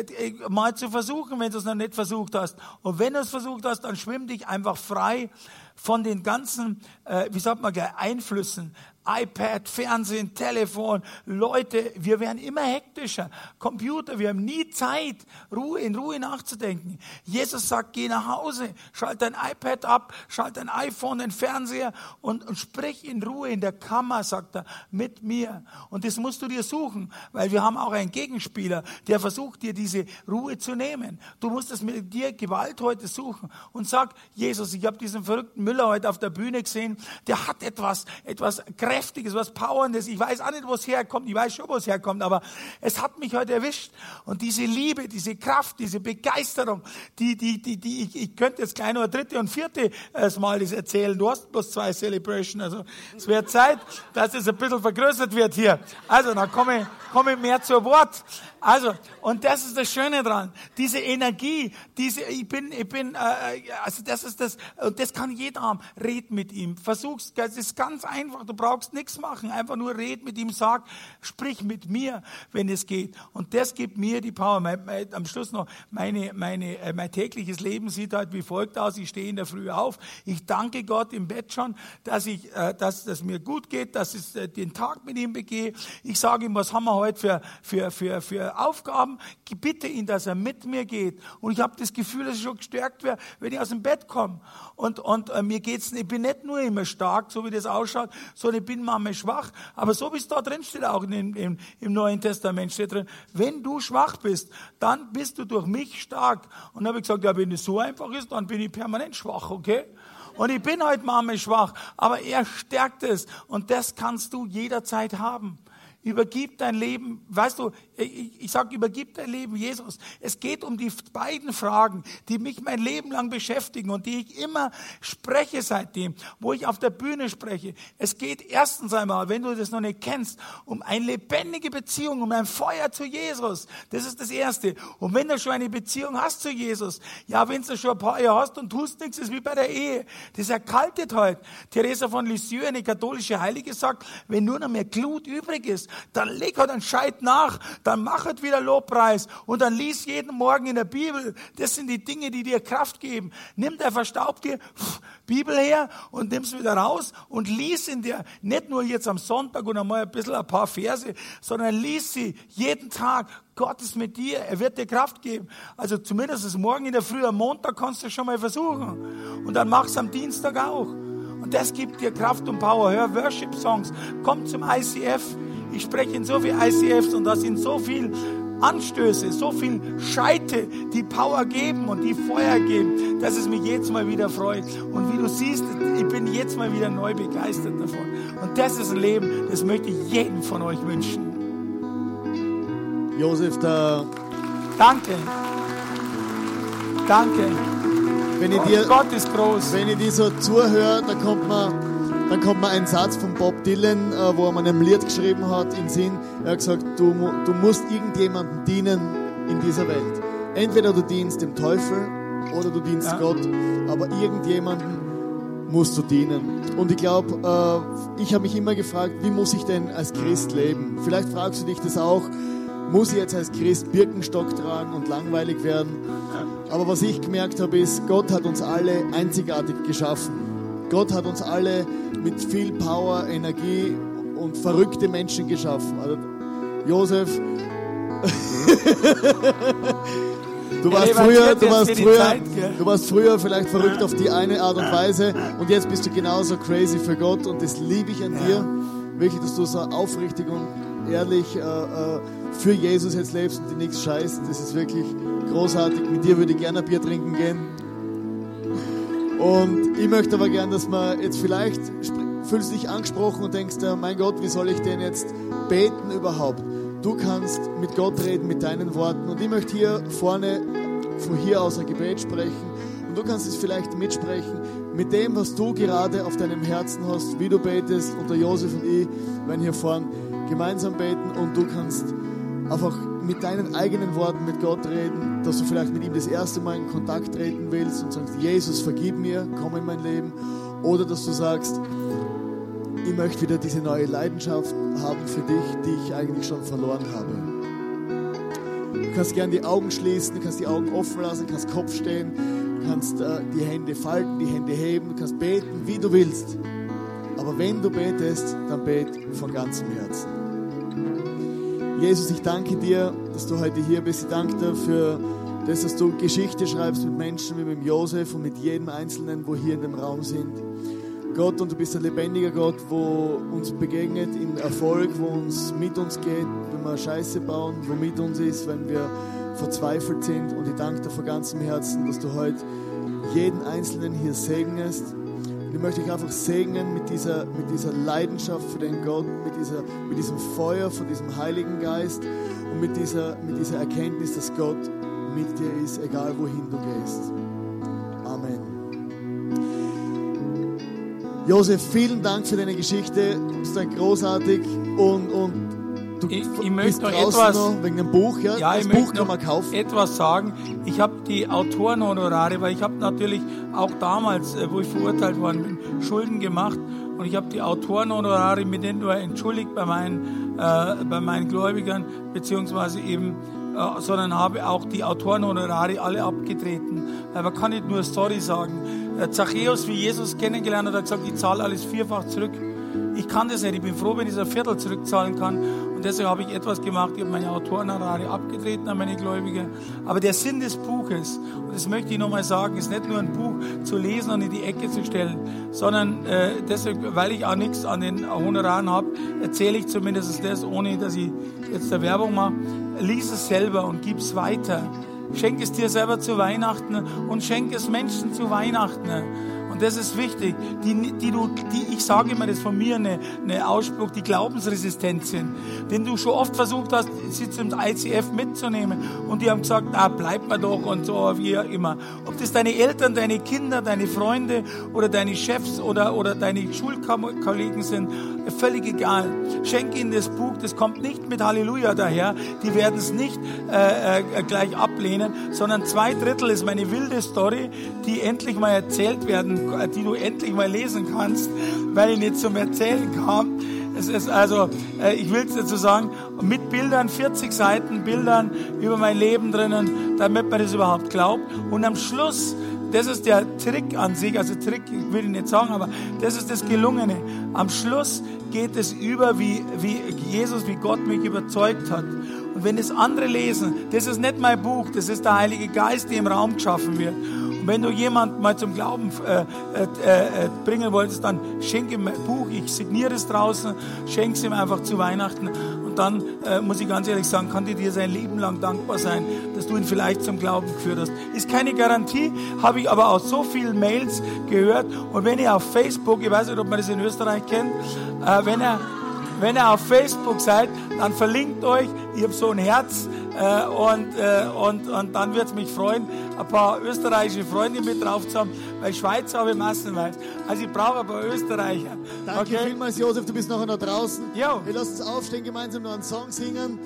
Speaker 2: äh, mal zu versuchen, wenn du es noch nicht versucht hast. Und wenn du es versucht hast, dann schwimm dich einfach frei von den ganzen, äh, wie sagt man, Einflüssen, iPad, Fernsehen, Telefon, Leute, wir werden immer hektischer. Computer, wir haben nie Zeit, Ruhe, in Ruhe nachzudenken. Jesus sagt, geh nach Hause, schalt dein iPad ab, schalt dein iPhone, den Fernseher und, und sprich in Ruhe in der Kammer, sagt er, mit mir. Und das musst du dir suchen, weil wir haben auch einen Gegenspieler, der versucht dir diese Ruhe zu nehmen. Du musst es mit dir Gewalt heute suchen und sag, Jesus, ich habe diesen verrückten Müller heute auf der Bühne gesehen, der hat etwas, etwas Kräftiges, was Powerndes. Ich weiß auch nicht, wo es herkommt. Ich weiß schon, wo es herkommt, aber es hat mich heute erwischt. Und diese Liebe, diese Kraft, diese Begeisterung, die, die, die, die ich, ich könnte jetzt gleich nur dritte und vierte äh, Mal das erzählen. Du hast bloß zwei Celebration. Also es wird Zeit, dass es ein bisschen vergrößert wird hier. Also, dann komme, komme mehr zu Wort. Also, und das ist das Schöne dran. Diese Energie, diese, ich bin, ich bin, äh, also das ist das, und das kann jeder haben. Red mit ihm. Versuch's, das ist ganz einfach. Du brauchst nichts machen. Einfach nur red mit ihm, sag, sprich mit mir, wenn es geht. Und das gibt mir die Power. Mein, mein, am Schluss noch, meine, meine, äh, mein tägliches Leben sieht halt wie folgt aus. Ich stehe in der Früh auf. Ich danke Gott im Bett schon, dass ich, äh, dass, dass mir gut geht, dass ich äh, den Tag mit ihm begehe. Ich sage ihm, was haben wir heute für, für, für, für Aufgaben, bitte ihn, dass er mit mir geht. Und ich habe das Gefühl, dass ich schon gestärkt werde, wenn ich aus dem Bett komme. Und, und äh, mir geht's, ich bin nicht nur immer stark, so wie das ausschaut, sondern ich bin manchmal schwach. Aber so wie es da drin steht, auch in, im, im Neuen Testament steht drin, wenn du schwach bist, dann bist du durch mich stark. Und dann habe ich gesagt, ja, wenn es so einfach ist, dann bin ich permanent schwach, okay? Und ich bin heute manchmal schwach, aber er stärkt es. Und das kannst du jederzeit haben. Übergib dein Leben, weißt du, ich, ich sage, übergib dein Leben Jesus. Es geht um die beiden Fragen, die mich mein Leben lang beschäftigen und die ich immer spreche seitdem, wo ich auf der Bühne spreche. Es geht erstens einmal, wenn du das noch nicht kennst, um eine lebendige Beziehung, um ein Feuer zu Jesus. Das ist das Erste. Und wenn du schon eine Beziehung hast zu Jesus, ja, wenn du schon ein paar Jahre hast und tust nichts, ist wie bei der Ehe. Das erkaltet halt. Theresa von Lisieux, eine katholische Heilige, sagt, wenn nur noch mehr Glut übrig ist, dann leg halt einen Scheit nach, dann mach halt wieder Lobpreis und dann lies jeden Morgen in der Bibel. Das sind die Dinge, die dir Kraft geben. Nimm der Verstaubte Bibel her und nimm sie wieder raus und lies in der, nicht nur jetzt am Sonntag und einmal ein bisschen ein paar Verse, sondern lies sie jeden Tag. Gott ist mit dir, er wird dir Kraft geben. Also zumindest morgen in der Früh, am Montag kannst du schon mal versuchen. Und dann mach's am Dienstag auch. Und das gibt dir Kraft und Power. Hör Worship-Songs. Komm zum ICF. Ich spreche in so viele ICFs und da sind so viele Anstöße, so viel Scheite, die Power geben und die Feuer geben, dass es mich jetzt mal wieder freut. Und wie du siehst, ich bin jetzt mal wieder neu begeistert davon. Und das ist ein Leben, das möchte ich jedem von euch wünschen.
Speaker 1: Josef, da.
Speaker 2: Danke. Danke.
Speaker 1: Wenn ich dir,
Speaker 2: Gott ist groß.
Speaker 1: Wenn ich dir so zuhöre, da kommt man dann kommt mir ein Satz von Bob Dylan, äh, wo er mal ein Lied geschrieben hat, in Sinn. Er hat gesagt, du, du musst irgendjemandem dienen in dieser Welt. Entweder du dienst dem Teufel oder du dienst ja. Gott, aber irgendjemandem musst du dienen. Und ich glaube, äh, ich habe mich immer gefragt, wie muss ich denn als Christ leben? Vielleicht fragst du dich das auch. Muss ich jetzt als Christ Birkenstock tragen und langweilig werden? Aber was ich gemerkt habe, ist, Gott hat uns alle einzigartig geschaffen. Gott hat uns alle mit viel Power, Energie und verrückte Menschen geschaffen. Also, Josef, du warst früher, du warst früher, du warst früher vielleicht verrückt auf die eine Art und Weise und jetzt bist du genauso crazy für Gott und das liebe ich an dir. Wirklich, dass du so aufrichtig und ehrlich äh, äh, für Jesus jetzt lebst und dir nichts scheißt. Das ist wirklich großartig. Mit dir würde ich gerne ein Bier trinken gehen. Und ich möchte aber gern, dass man jetzt vielleicht fühlst dich angesprochen und denkst, mein Gott, wie soll ich denn jetzt beten überhaupt? Du kannst mit Gott reden, mit deinen Worten. Und ich möchte hier vorne, von hier aus ein Gebet sprechen. Und du kannst es vielleicht mitsprechen mit dem, was du gerade auf deinem Herzen hast, wie du betest. Und der Josef und ich werden hier vorne gemeinsam beten und du kannst einfach mit deinen eigenen Worten mit Gott reden, dass du vielleicht mit ihm das erste Mal in Kontakt treten willst und sagst, Jesus, vergib mir, komm in mein Leben. Oder dass du sagst, ich möchte wieder diese neue Leidenschaft haben für dich, die ich eigentlich schon verloren habe. Du kannst gerne die Augen schließen, du kannst die Augen offen lassen, kannst Kopf stehen, kannst äh, die Hände falten, die Hände heben, du kannst beten, wie du willst. Aber wenn du betest, dann bet von ganzem Herzen. Jesus, ich danke dir, dass du heute hier bist. Ich danke dir für das, dass du Geschichte schreibst mit Menschen wie mit Josef und mit jedem Einzelnen, wo hier in dem Raum sind. Gott, und du bist ein lebendiger Gott, wo uns begegnet in Erfolg, wo uns mit uns geht, wenn wir Scheiße bauen, wo mit uns ist, wenn wir verzweifelt sind. Und ich danke dir von ganzem Herzen, dass du heute jeden Einzelnen hier segnest. Ich möchte dich einfach segnen mit dieser, mit dieser Leidenschaft für den Gott, mit, dieser, mit diesem Feuer von diesem Heiligen Geist und mit dieser, mit dieser Erkenntnis, dass Gott mit dir ist, egal wohin du gehst. Josef, vielen Dank für deine Geschichte. Du bist ein großartig und, und
Speaker 2: du ich, ich bist noch etwas, noch
Speaker 1: wegen dem Buch. Ja,
Speaker 2: ja das Buch kann man kaufen. Etwas sagen. Ich habe die Autorenhonorare, weil ich habe natürlich auch damals, äh, wo ich verurteilt worden bin, Schulden gemacht und ich habe die Autorenhonorare mit denen nur entschuldigt bei meinen, äh, bei meinen Gläubigern beziehungsweise eben äh, sondern habe auch die Autorenhonorare alle abgetreten. Weil man kann nicht nur Story sagen. Äh, Zachäus, wie Jesus kennengelernt hat, hat gesagt, ich zahle alles vierfach zurück. Ich kann das nicht. Ich bin froh, wenn ich ein Viertel zurückzahlen kann. Deshalb habe ich etwas gemacht. Ich habe meine Autorenhonorare abgetreten an meine Gläubige. Aber der Sinn des Buches, und das möchte ich nochmal sagen, ist nicht nur ein Buch zu lesen und in die Ecke zu stellen, sondern äh, deshalb, weil ich auch nichts an den Honoraren habe, erzähle ich zumindest das, ohne dass ich jetzt der Werbung mache. Lies es selber und gib es weiter. Schenk es dir selber zu Weihnachten und schenk es Menschen zu Weihnachten. Und das ist wichtig. Die, die du, die, ich sage immer das von mir, eine, eine Ausspruch, die glaubensresistent sind. Den du schon oft versucht hast, sie zum ICF mitzunehmen. Und die haben gesagt, ah, bleib mal doch und so, wie immer. Ob das deine Eltern, deine Kinder, deine Freunde oder deine Chefs oder, oder deine Schulkollegen sind, völlig egal. Schenk ihnen das Buch, das kommt nicht mit Halleluja daher. Die werden es nicht äh, äh, gleich ablehnen, sondern zwei Drittel ist meine wilde Story, die endlich mal erzählt werden die du endlich mal lesen kannst, weil ich nicht zum Erzählen kam. Es ist also, äh, ich will es dazu sagen, mit Bildern, 40 Seiten Bildern über mein Leben drinnen, damit man das überhaupt glaubt. Und am Schluss, das ist der Trick an sich, also Trick will ich nicht sagen, aber das ist das Gelungene. Am Schluss geht es über, wie, wie Jesus, wie Gott mich überzeugt hat. Und wenn es andere lesen, das ist nicht mein Buch, das ist der Heilige Geist, der im Raum geschaffen wird wenn du jemanden mal zum Glauben äh, äh, äh, bringen wolltest, dann schenk ihm ein Buch, ich signiere es draußen, schenk es ihm einfach zu Weihnachten. Und dann äh, muss ich ganz ehrlich sagen, kann dir dir sein Leben lang dankbar sein, dass du ihn vielleicht zum Glauben geführt hast. Ist keine Garantie, habe ich aber aus so vielen Mails gehört. Und wenn ihr auf Facebook, ich weiß nicht, ob man das in Österreich kennt, äh, wenn er wenn ihr auf Facebook seid, dann verlinkt euch. Ich habe so ein Herz äh, und, äh, und, und dann wird es mich freuen, ein paar österreichische Freunde mit drauf zu haben, weil Schweizer habe ich massenweise. Also ich brauche ein paar Österreicher.
Speaker 1: Danke okay? vielmals, Josef, du bist nachher noch draußen. Jo. Wir lassen uns aufstehen, gemeinsam noch einen Song singen.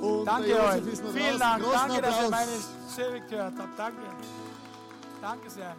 Speaker 2: Und Danke euch. Vielen. Dank. Danke, Applaus. dass ihr meine Stimme gehört habt. Danke. Danke sehr.